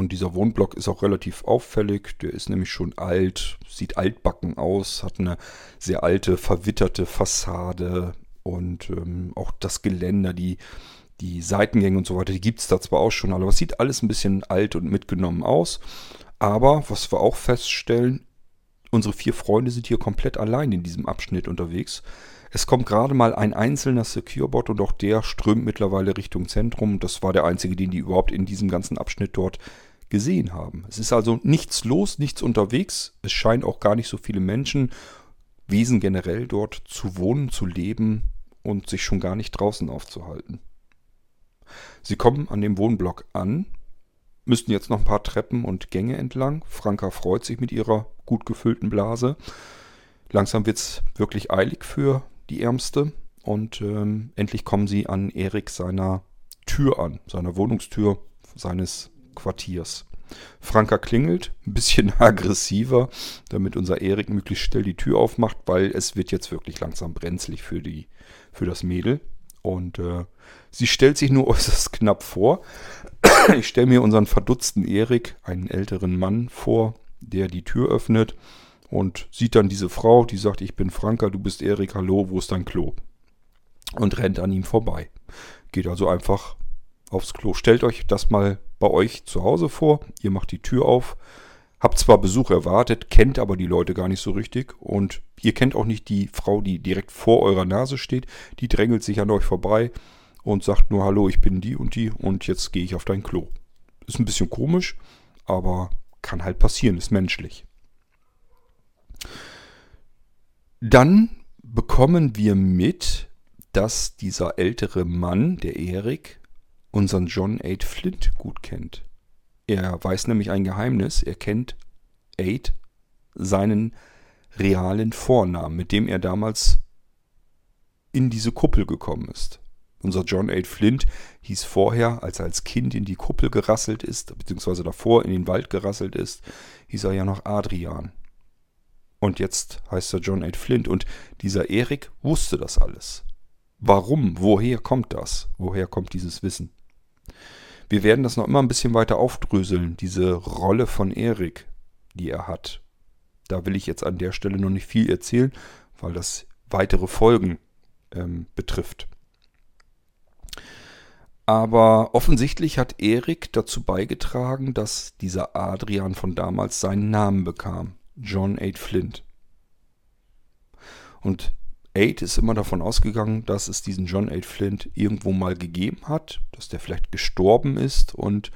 Und dieser Wohnblock ist auch relativ auffällig. Der ist nämlich schon alt, sieht altbacken aus, hat eine sehr alte, verwitterte Fassade. Und ähm, auch das Geländer, die, die Seitengänge und so weiter, die gibt es da zwar auch schon, aber es sieht alles ein bisschen alt und mitgenommen aus. Aber was wir auch feststellen, unsere vier Freunde sind hier komplett allein in diesem Abschnitt unterwegs. Es kommt gerade mal ein einzelner Securebot und auch der strömt mittlerweile Richtung Zentrum. Das war der einzige, den die überhaupt in diesem ganzen Abschnitt dort gesehen haben. Es ist also nichts los, nichts unterwegs. Es scheint auch gar nicht so viele Menschen, Wesen generell dort zu wohnen, zu leben und sich schon gar nicht draußen aufzuhalten. Sie kommen an dem Wohnblock an, müssten jetzt noch ein paar Treppen und Gänge entlang. Franka freut sich mit ihrer gut gefüllten Blase. Langsam wird es wirklich eilig für die Ärmste. Und ähm, endlich kommen sie an Erik seiner Tür an, seiner Wohnungstür seines Quartiers. Franka klingelt, ein bisschen aggressiver, damit unser Erik möglichst schnell die Tür aufmacht, weil es wird jetzt wirklich langsam brenzlig für, die, für das Mädel. Und äh, sie stellt sich nur äußerst knapp vor. ich stelle mir unseren verdutzten Erik, einen älteren Mann, vor, der die Tür öffnet und sieht dann diese Frau, die sagt, ich bin Franka, du bist Erik, hallo, wo ist dein Klo? Und rennt an ihm vorbei. Geht also einfach aufs Klo. Stellt euch das mal bei euch zu Hause vor. Ihr macht die Tür auf, habt zwar Besuch erwartet, kennt aber die Leute gar nicht so richtig und ihr kennt auch nicht die Frau, die direkt vor eurer Nase steht. Die drängelt sich an euch vorbei und sagt nur Hallo, ich bin die und die und jetzt gehe ich auf dein Klo. Ist ein bisschen komisch, aber kann halt passieren, ist menschlich. Dann bekommen wir mit, dass dieser ältere Mann, der Erik, unseren John 8 Flint gut kennt. Er weiß nämlich ein Geheimnis. Er kennt 8 seinen realen Vornamen, mit dem er damals in diese Kuppel gekommen ist. Unser John 8 Flint hieß vorher, als er als Kind in die Kuppel gerasselt ist, beziehungsweise davor in den Wald gerasselt ist, hieß er ja noch Adrian. Und jetzt heißt er John 8 Flint. Und dieser Erik wusste das alles. Warum? Woher kommt das? Woher kommt dieses Wissen? Wir werden das noch immer ein bisschen weiter aufdröseln, diese Rolle von Erik, die er hat. Da will ich jetzt an der Stelle noch nicht viel erzählen, weil das weitere Folgen ähm, betrifft. Aber offensichtlich hat Erik dazu beigetragen, dass dieser Adrian von damals seinen Namen bekam. John 8 Flint. Und 8 ist immer davon ausgegangen, dass es diesen John 8 Flint irgendwo mal gegeben hat, dass der vielleicht gestorben ist und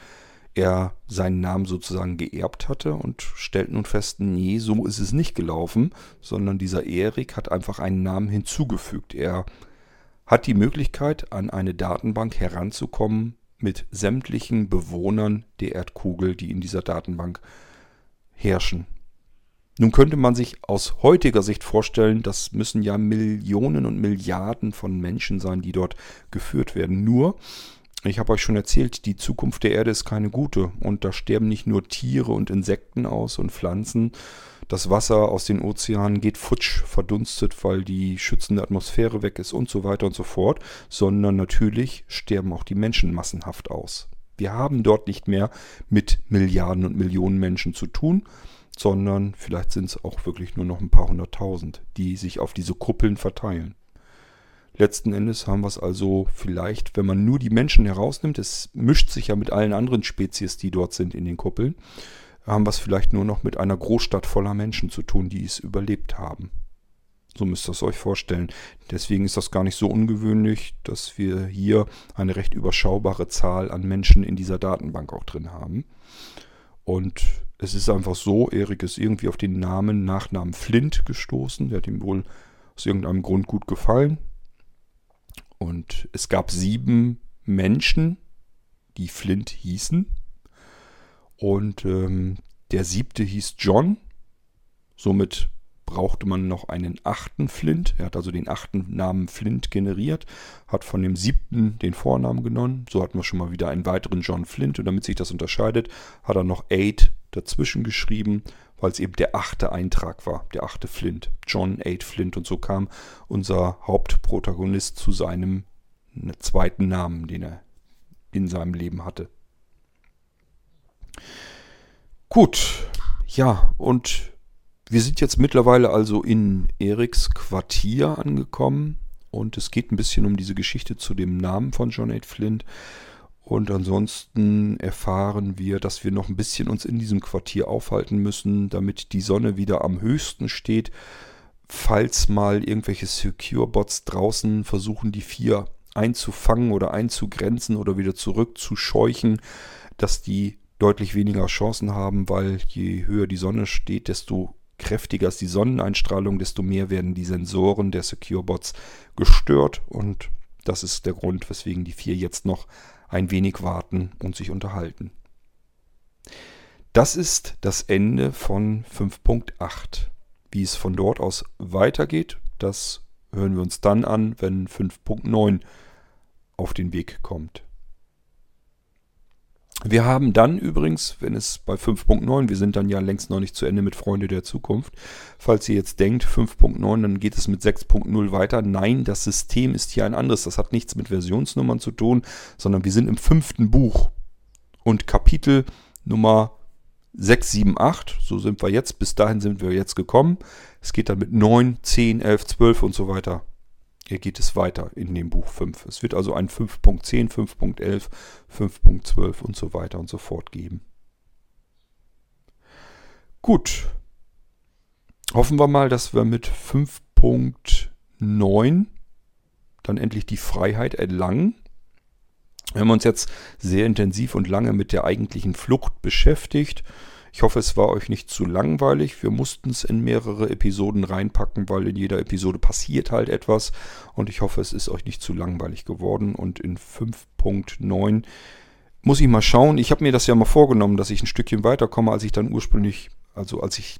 er seinen Namen sozusagen geerbt hatte und stellt nun fest, nee, so ist es nicht gelaufen, sondern dieser Erik hat einfach einen Namen hinzugefügt. Er hat die Möglichkeit, an eine Datenbank heranzukommen mit sämtlichen Bewohnern der Erdkugel, die in dieser Datenbank herrschen. Nun könnte man sich aus heutiger Sicht vorstellen, das müssen ja Millionen und Milliarden von Menschen sein, die dort geführt werden. Nur, ich habe euch schon erzählt, die Zukunft der Erde ist keine gute und da sterben nicht nur Tiere und Insekten aus und Pflanzen, das Wasser aus den Ozeanen geht futsch, verdunstet, weil die schützende Atmosphäre weg ist und so weiter und so fort, sondern natürlich sterben auch die Menschen massenhaft aus. Wir haben dort nicht mehr mit Milliarden und Millionen Menschen zu tun, sondern vielleicht sind es auch wirklich nur noch ein paar hunderttausend, die sich auf diese Kuppeln verteilen. Letzten Endes haben wir es also vielleicht, wenn man nur die Menschen herausnimmt, es mischt sich ja mit allen anderen Spezies, die dort sind in den Kuppeln, haben wir es vielleicht nur noch mit einer Großstadt voller Menschen zu tun, die es überlebt haben. So müsst ihr es euch vorstellen. Deswegen ist das gar nicht so ungewöhnlich, dass wir hier eine recht überschaubare Zahl an Menschen in dieser Datenbank auch drin haben. Und es ist einfach so, Erik ist irgendwie auf den Namen, Nachnamen Flint gestoßen. Der hat ihm wohl aus irgendeinem Grund gut gefallen. Und es gab sieben Menschen, die Flint hießen. Und ähm, der siebte hieß John. Somit brauchte man noch einen achten Flint. Er hat also den achten Namen Flint generiert, hat von dem siebten den Vornamen genommen. So hatten wir schon mal wieder einen weiteren John Flint. Und damit sich das unterscheidet, hat er noch Eight dazwischen geschrieben, weil es eben der achte Eintrag war, der achte Flint. John Eight Flint. Und so kam unser Hauptprotagonist zu seinem zweiten Namen, den er in seinem Leben hatte. Gut, ja, und wir sind jetzt mittlerweile also in Eriks Quartier angekommen und es geht ein bisschen um diese Geschichte zu dem Namen von John 8 Flint. Und ansonsten erfahren wir, dass wir noch ein bisschen uns in diesem Quartier aufhalten müssen, damit die Sonne wieder am höchsten steht. Falls mal irgendwelche Secure-Bots draußen versuchen, die vier einzufangen oder einzugrenzen oder wieder zurückzuscheuchen, dass die deutlich weniger Chancen haben, weil je höher die Sonne steht, desto kräftiger ist die Sonneneinstrahlung, desto mehr werden die Sensoren der Secure-Bots gestört und das ist der Grund, weswegen die vier jetzt noch ein wenig warten und sich unterhalten. Das ist das Ende von 5.8. Wie es von dort aus weitergeht, das hören wir uns dann an, wenn 5.9 auf den Weg kommt. Wir haben dann übrigens, wenn es bei 5.9, wir sind dann ja längst noch nicht zu Ende mit Freunde der Zukunft. Falls ihr jetzt denkt, 5.9, dann geht es mit 6.0 weiter. Nein, das System ist hier ein anderes. Das hat nichts mit Versionsnummern zu tun, sondern wir sind im fünften Buch. Und Kapitel Nummer 6, 7, 8, so sind wir jetzt, bis dahin sind wir jetzt gekommen. Es geht dann mit 9, 10, 11, 12 und so weiter hier geht es weiter in dem Buch 5. Es wird also ein 5.10, 5.11, 5.12 und so weiter und so fort geben. Gut. Hoffen wir mal, dass wir mit 5.9 dann endlich die Freiheit erlangen. Wir haben uns jetzt sehr intensiv und lange mit der eigentlichen Flucht beschäftigt. Ich hoffe, es war euch nicht zu langweilig. Wir mussten es in mehrere Episoden reinpacken, weil in jeder Episode passiert halt etwas. Und ich hoffe, es ist euch nicht zu langweilig geworden. Und in 5.9 muss ich mal schauen. Ich habe mir das ja mal vorgenommen, dass ich ein Stückchen weiterkomme, als ich dann ursprünglich, also als ich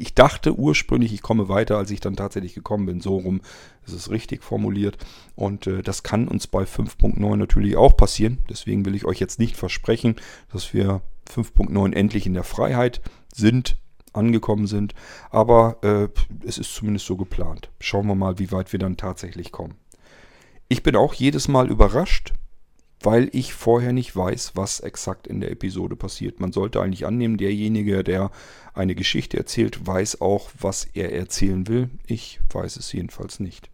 ich dachte ursprünglich, ich komme weiter, als ich dann tatsächlich gekommen bin. So rum ist es richtig formuliert. Und äh, das kann uns bei 5.9 natürlich auch passieren. Deswegen will ich euch jetzt nicht versprechen, dass wir 5.9 endlich in der Freiheit sind, angekommen sind. Aber äh, es ist zumindest so geplant. Schauen wir mal, wie weit wir dann tatsächlich kommen. Ich bin auch jedes Mal überrascht, weil ich vorher nicht weiß, was exakt in der Episode passiert. Man sollte eigentlich annehmen, derjenige, der eine Geschichte erzählt, weiß auch, was er erzählen will. Ich weiß es jedenfalls nicht.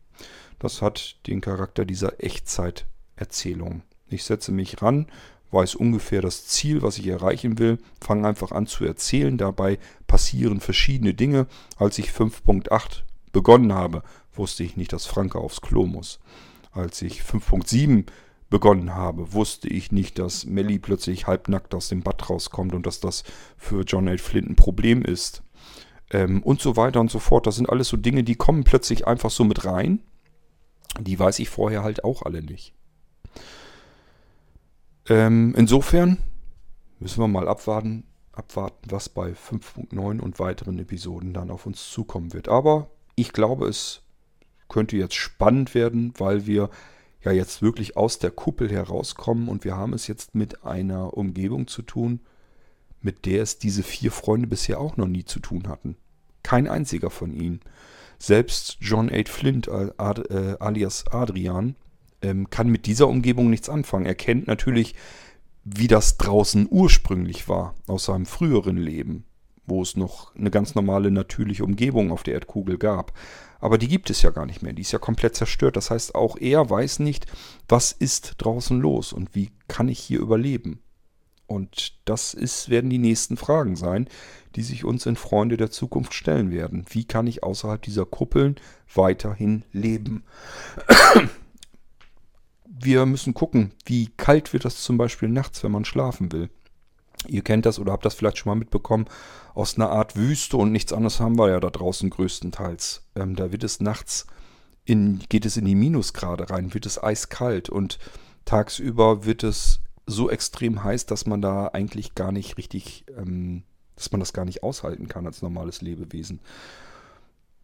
Das hat den Charakter dieser Echtzeiterzählung. Ich setze mich ran, weiß ungefähr das Ziel, was ich erreichen will, fange einfach an zu erzählen. Dabei passieren verschiedene Dinge. Als ich 5.8 begonnen habe, wusste ich nicht, dass Franke aufs Klo muss. Als ich 5.7 begonnen habe, wusste ich nicht, dass Melly plötzlich halbnackt aus dem Bad rauskommt und dass das für John L. Flint ein Problem ist. Ähm, und so weiter und so fort. Das sind alles so Dinge, die kommen plötzlich einfach so mit rein. Die weiß ich vorher halt auch alle nicht. Ähm, insofern müssen wir mal abwarten, abwarten, was bei 5.9 und weiteren Episoden dann auf uns zukommen wird. Aber ich glaube, es könnte jetzt spannend werden, weil wir ja jetzt wirklich aus der Kuppel herauskommen und wir haben es jetzt mit einer Umgebung zu tun, mit der es diese vier Freunde bisher auch noch nie zu tun hatten. Kein einziger von ihnen. Selbst John A. Flint äh, alias Adrian ähm, kann mit dieser Umgebung nichts anfangen. Er kennt natürlich, wie das draußen ursprünglich war, aus seinem früheren Leben, wo es noch eine ganz normale, natürliche Umgebung auf der Erdkugel gab. Aber die gibt es ja gar nicht mehr. Die ist ja komplett zerstört. Das heißt, auch er weiß nicht, was ist draußen los und wie kann ich hier überleben. Und das ist, werden die nächsten Fragen sein, die sich uns in Freunde der Zukunft stellen werden. Wie kann ich außerhalb dieser Kuppeln weiterhin leben? Wir müssen gucken, wie kalt wird das zum Beispiel nachts, wenn man schlafen will. Ihr kennt das oder habt das vielleicht schon mal mitbekommen aus einer Art Wüste und nichts anderes haben wir ja da draußen größtenteils. Ähm, da wird es nachts in, geht es in die Minusgrade rein, wird es eiskalt und tagsüber wird es so extrem heiß, dass man da eigentlich gar nicht richtig, ähm, dass man das gar nicht aushalten kann als normales Lebewesen.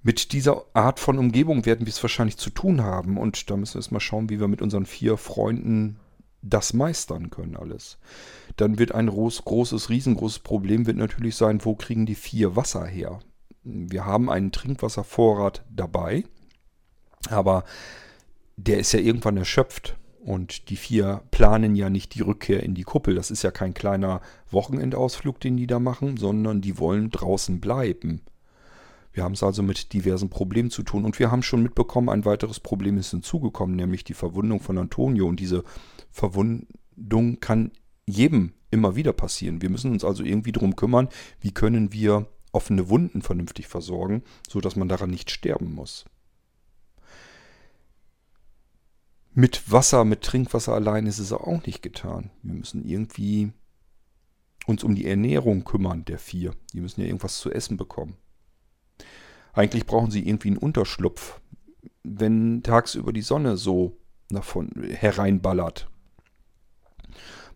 Mit dieser Art von Umgebung werden wir es wahrscheinlich zu tun haben und da müssen wir erstmal schauen, wie wir mit unseren vier Freunden das meistern können alles. Dann wird ein groß, großes, riesengroßes Problem wird natürlich sein, wo kriegen die vier Wasser her? Wir haben einen Trinkwasservorrat dabei, aber der ist ja irgendwann erschöpft. Und die vier planen ja nicht die Rückkehr in die Kuppel. Das ist ja kein kleiner Wochenendausflug, den die da machen, sondern die wollen draußen bleiben. Wir haben es also mit diversen Problemen zu tun und wir haben schon mitbekommen, ein weiteres Problem ist hinzugekommen, nämlich die Verwundung von Antonio. Und diese Verwundung kann jedem immer wieder passieren. Wir müssen uns also irgendwie darum kümmern, wie können wir offene Wunden vernünftig versorgen, sodass man daran nicht sterben muss. Mit Wasser, mit Trinkwasser allein ist es auch nicht getan. Wir müssen irgendwie uns um die Ernährung kümmern der vier. Die müssen ja irgendwas zu essen bekommen. Eigentlich brauchen sie irgendwie einen Unterschlupf, wenn tagsüber die Sonne so davon hereinballert.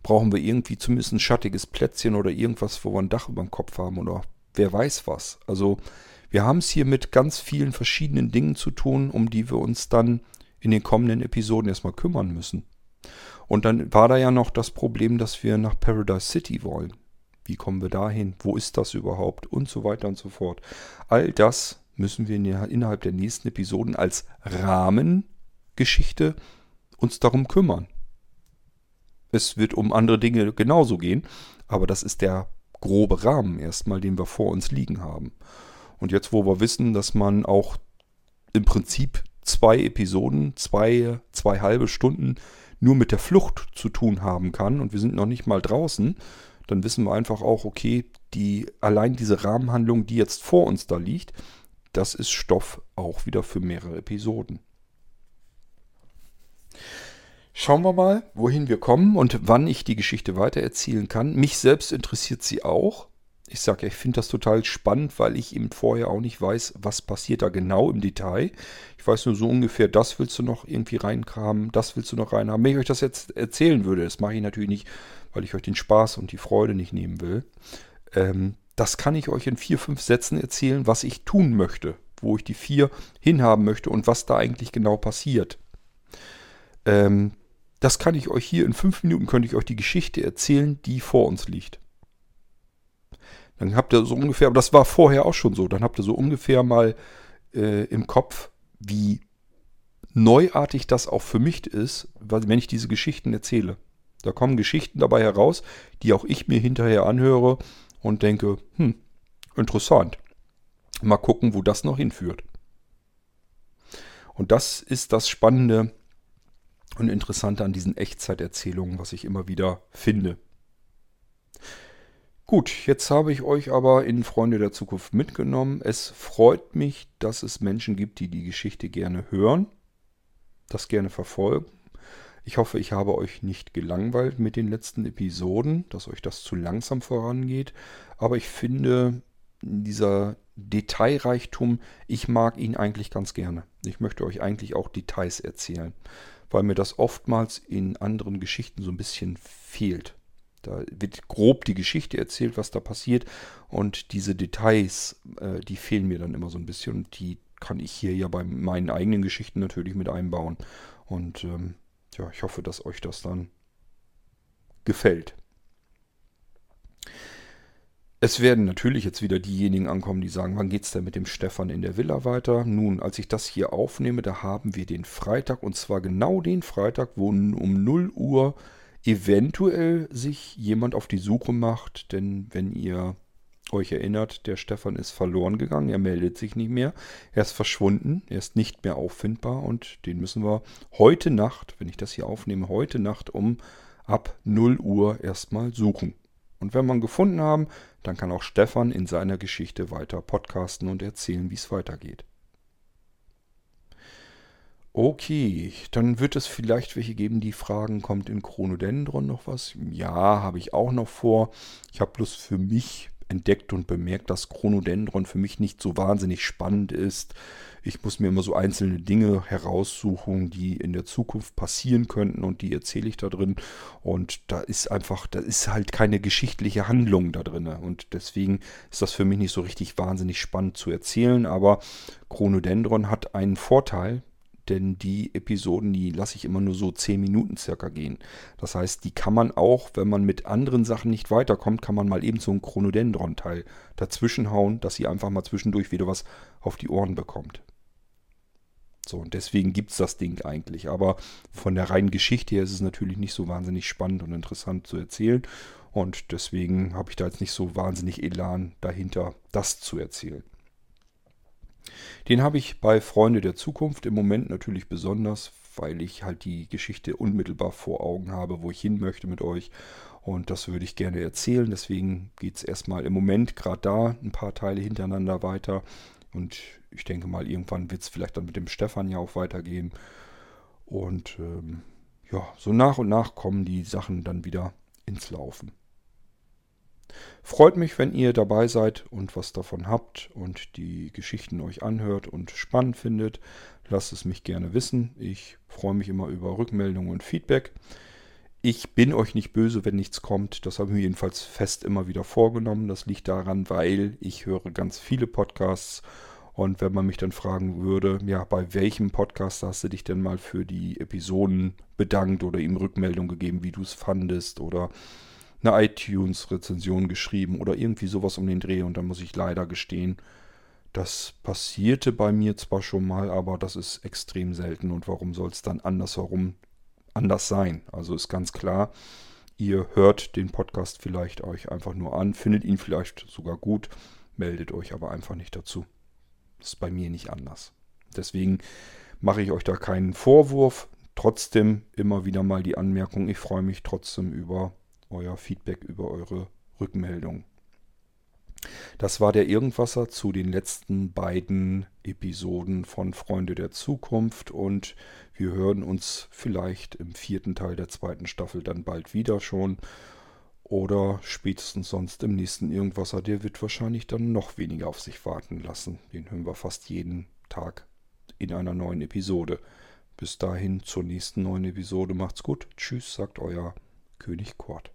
Brauchen wir irgendwie zumindest ein schattiges Plätzchen oder irgendwas, wo wir ein Dach über dem Kopf haben oder wer weiß was. Also wir haben es hier mit ganz vielen verschiedenen Dingen zu tun, um die wir uns dann in den kommenden Episoden erstmal kümmern müssen. Und dann war da ja noch das Problem, dass wir nach Paradise City wollen. Wie kommen wir dahin? Wo ist das überhaupt? Und so weiter und so fort. All das müssen wir innerhalb der nächsten Episoden als Rahmengeschichte uns darum kümmern. Es wird um andere Dinge genauso gehen, aber das ist der grobe Rahmen erstmal, den wir vor uns liegen haben. Und jetzt, wo wir wissen, dass man auch im Prinzip zwei Episoden, zwei, zwei halbe Stunden nur mit der Flucht zu tun haben kann und wir sind noch nicht mal draußen, dann wissen wir einfach auch, okay, die, allein diese Rahmenhandlung, die jetzt vor uns da liegt, das ist Stoff auch wieder für mehrere Episoden. Schauen wir mal, wohin wir kommen und wann ich die Geschichte weitererzählen kann. Mich selbst interessiert sie auch. Ich sage ja, ich finde das total spannend, weil ich eben vorher auch nicht weiß, was passiert da genau im Detail. Ich weiß nur so ungefähr, das willst du noch irgendwie reinkramen, das willst du noch reinhaben. Wenn ich euch das jetzt erzählen würde, das mache ich natürlich nicht, weil ich euch den Spaß und die Freude nicht nehmen will. Ähm, das kann ich euch in vier, fünf Sätzen erzählen, was ich tun möchte, wo ich die vier hinhaben möchte und was da eigentlich genau passiert. Ähm, das kann ich euch hier in fünf Minuten, könnte ich euch die Geschichte erzählen, die vor uns liegt. Dann habt ihr so ungefähr, aber das war vorher auch schon so, dann habt ihr so ungefähr mal äh, im Kopf, wie neuartig das auch für mich ist, wenn ich diese Geschichten erzähle. Da kommen Geschichten dabei heraus, die auch ich mir hinterher anhöre und denke, hm, interessant. Mal gucken, wo das noch hinführt. Und das ist das Spannende und Interessante an diesen Echtzeiterzählungen, was ich immer wieder finde. Gut, jetzt habe ich euch aber in Freunde der Zukunft mitgenommen. Es freut mich, dass es Menschen gibt, die die Geschichte gerne hören, das gerne verfolgen. Ich hoffe, ich habe euch nicht gelangweilt mit den letzten Episoden, dass euch das zu langsam vorangeht. Aber ich finde, dieser Detailreichtum, ich mag ihn eigentlich ganz gerne. Ich möchte euch eigentlich auch Details erzählen, weil mir das oftmals in anderen Geschichten so ein bisschen fehlt. Da wird grob die Geschichte erzählt, was da passiert. Und diese Details, äh, die fehlen mir dann immer so ein bisschen. Und die kann ich hier ja bei meinen eigenen Geschichten natürlich mit einbauen. Und ähm, ja, ich hoffe, dass euch das dann gefällt. Es werden natürlich jetzt wieder diejenigen ankommen, die sagen, wann geht es denn mit dem Stefan in der Villa weiter? Nun, als ich das hier aufnehme, da haben wir den Freitag und zwar genau den Freitag, wo um 0 Uhr eventuell sich jemand auf die Suche macht, denn wenn ihr euch erinnert, der Stefan ist verloren gegangen, er meldet sich nicht mehr, er ist verschwunden, er ist nicht mehr auffindbar und den müssen wir heute Nacht, wenn ich das hier aufnehme, heute Nacht um ab 0 Uhr erstmal suchen. Und wenn wir ihn gefunden haben, dann kann auch Stefan in seiner Geschichte weiter podcasten und erzählen, wie es weitergeht. Okay, dann wird es vielleicht welche geben, die fragen, kommt in Chronodendron noch was? Ja, habe ich auch noch vor. Ich habe bloß für mich entdeckt und bemerkt, dass Chronodendron für mich nicht so wahnsinnig spannend ist. Ich muss mir immer so einzelne Dinge heraussuchen, die in der Zukunft passieren könnten und die erzähle ich da drin. Und da ist einfach, da ist halt keine geschichtliche Handlung da drin. Und deswegen ist das für mich nicht so richtig wahnsinnig spannend zu erzählen. Aber Chronodendron hat einen Vorteil, denn die Episoden, die lasse ich immer nur so 10 Minuten circa gehen. Das heißt, die kann man auch, wenn man mit anderen Sachen nicht weiterkommt, kann man mal eben so einen Chronodendron-Teil dazwischen hauen, dass sie einfach mal zwischendurch wieder was auf die Ohren bekommt. So, und deswegen gibt es das Ding eigentlich. Aber von der reinen Geschichte her ist es natürlich nicht so wahnsinnig spannend und interessant zu erzählen. Und deswegen habe ich da jetzt nicht so wahnsinnig Elan dahinter, das zu erzählen. Den habe ich bei Freunde der Zukunft im Moment natürlich besonders, weil ich halt die Geschichte unmittelbar vor Augen habe, wo ich hin möchte mit euch. Und das würde ich gerne erzählen. Deswegen geht es erstmal im Moment gerade da ein paar Teile hintereinander weiter. Und ich denke mal, irgendwann wird es vielleicht dann mit dem Stefan ja auch weitergehen. Und ähm, ja, so nach und nach kommen die Sachen dann wieder ins Laufen. Freut mich, wenn ihr dabei seid und was davon habt und die Geschichten euch anhört und spannend findet. Lasst es mich gerne wissen. Ich freue mich immer über Rückmeldungen und Feedback. Ich bin euch nicht böse, wenn nichts kommt. Das habe ich mir jedenfalls fest immer wieder vorgenommen. Das liegt daran, weil ich höre ganz viele Podcasts. Und wenn man mich dann fragen würde, ja, bei welchem Podcast hast du dich denn mal für die Episoden bedankt oder ihm Rückmeldung gegeben, wie du es fandest oder eine iTunes-Rezension geschrieben oder irgendwie sowas um den Dreh. Und da muss ich leider gestehen, das passierte bei mir zwar schon mal, aber das ist extrem selten. Und warum soll es dann andersherum anders sein? Also ist ganz klar, ihr hört den Podcast vielleicht euch einfach nur an, findet ihn vielleicht sogar gut, meldet euch aber einfach nicht dazu. Das ist bei mir nicht anders. Deswegen mache ich euch da keinen Vorwurf. Trotzdem immer wieder mal die Anmerkung, ich freue mich trotzdem über euer Feedback, über eure Rückmeldung. Das war der Irgendwasser zu den letzten beiden Episoden von Freunde der Zukunft und wir hören uns vielleicht im vierten Teil der zweiten Staffel dann bald wieder schon oder spätestens sonst im nächsten Irgendwasser. Der wird wahrscheinlich dann noch weniger auf sich warten lassen. Den hören wir fast jeden Tag in einer neuen Episode. Bis dahin zur nächsten neuen Episode. Macht's gut. Tschüss, sagt euer König Kort.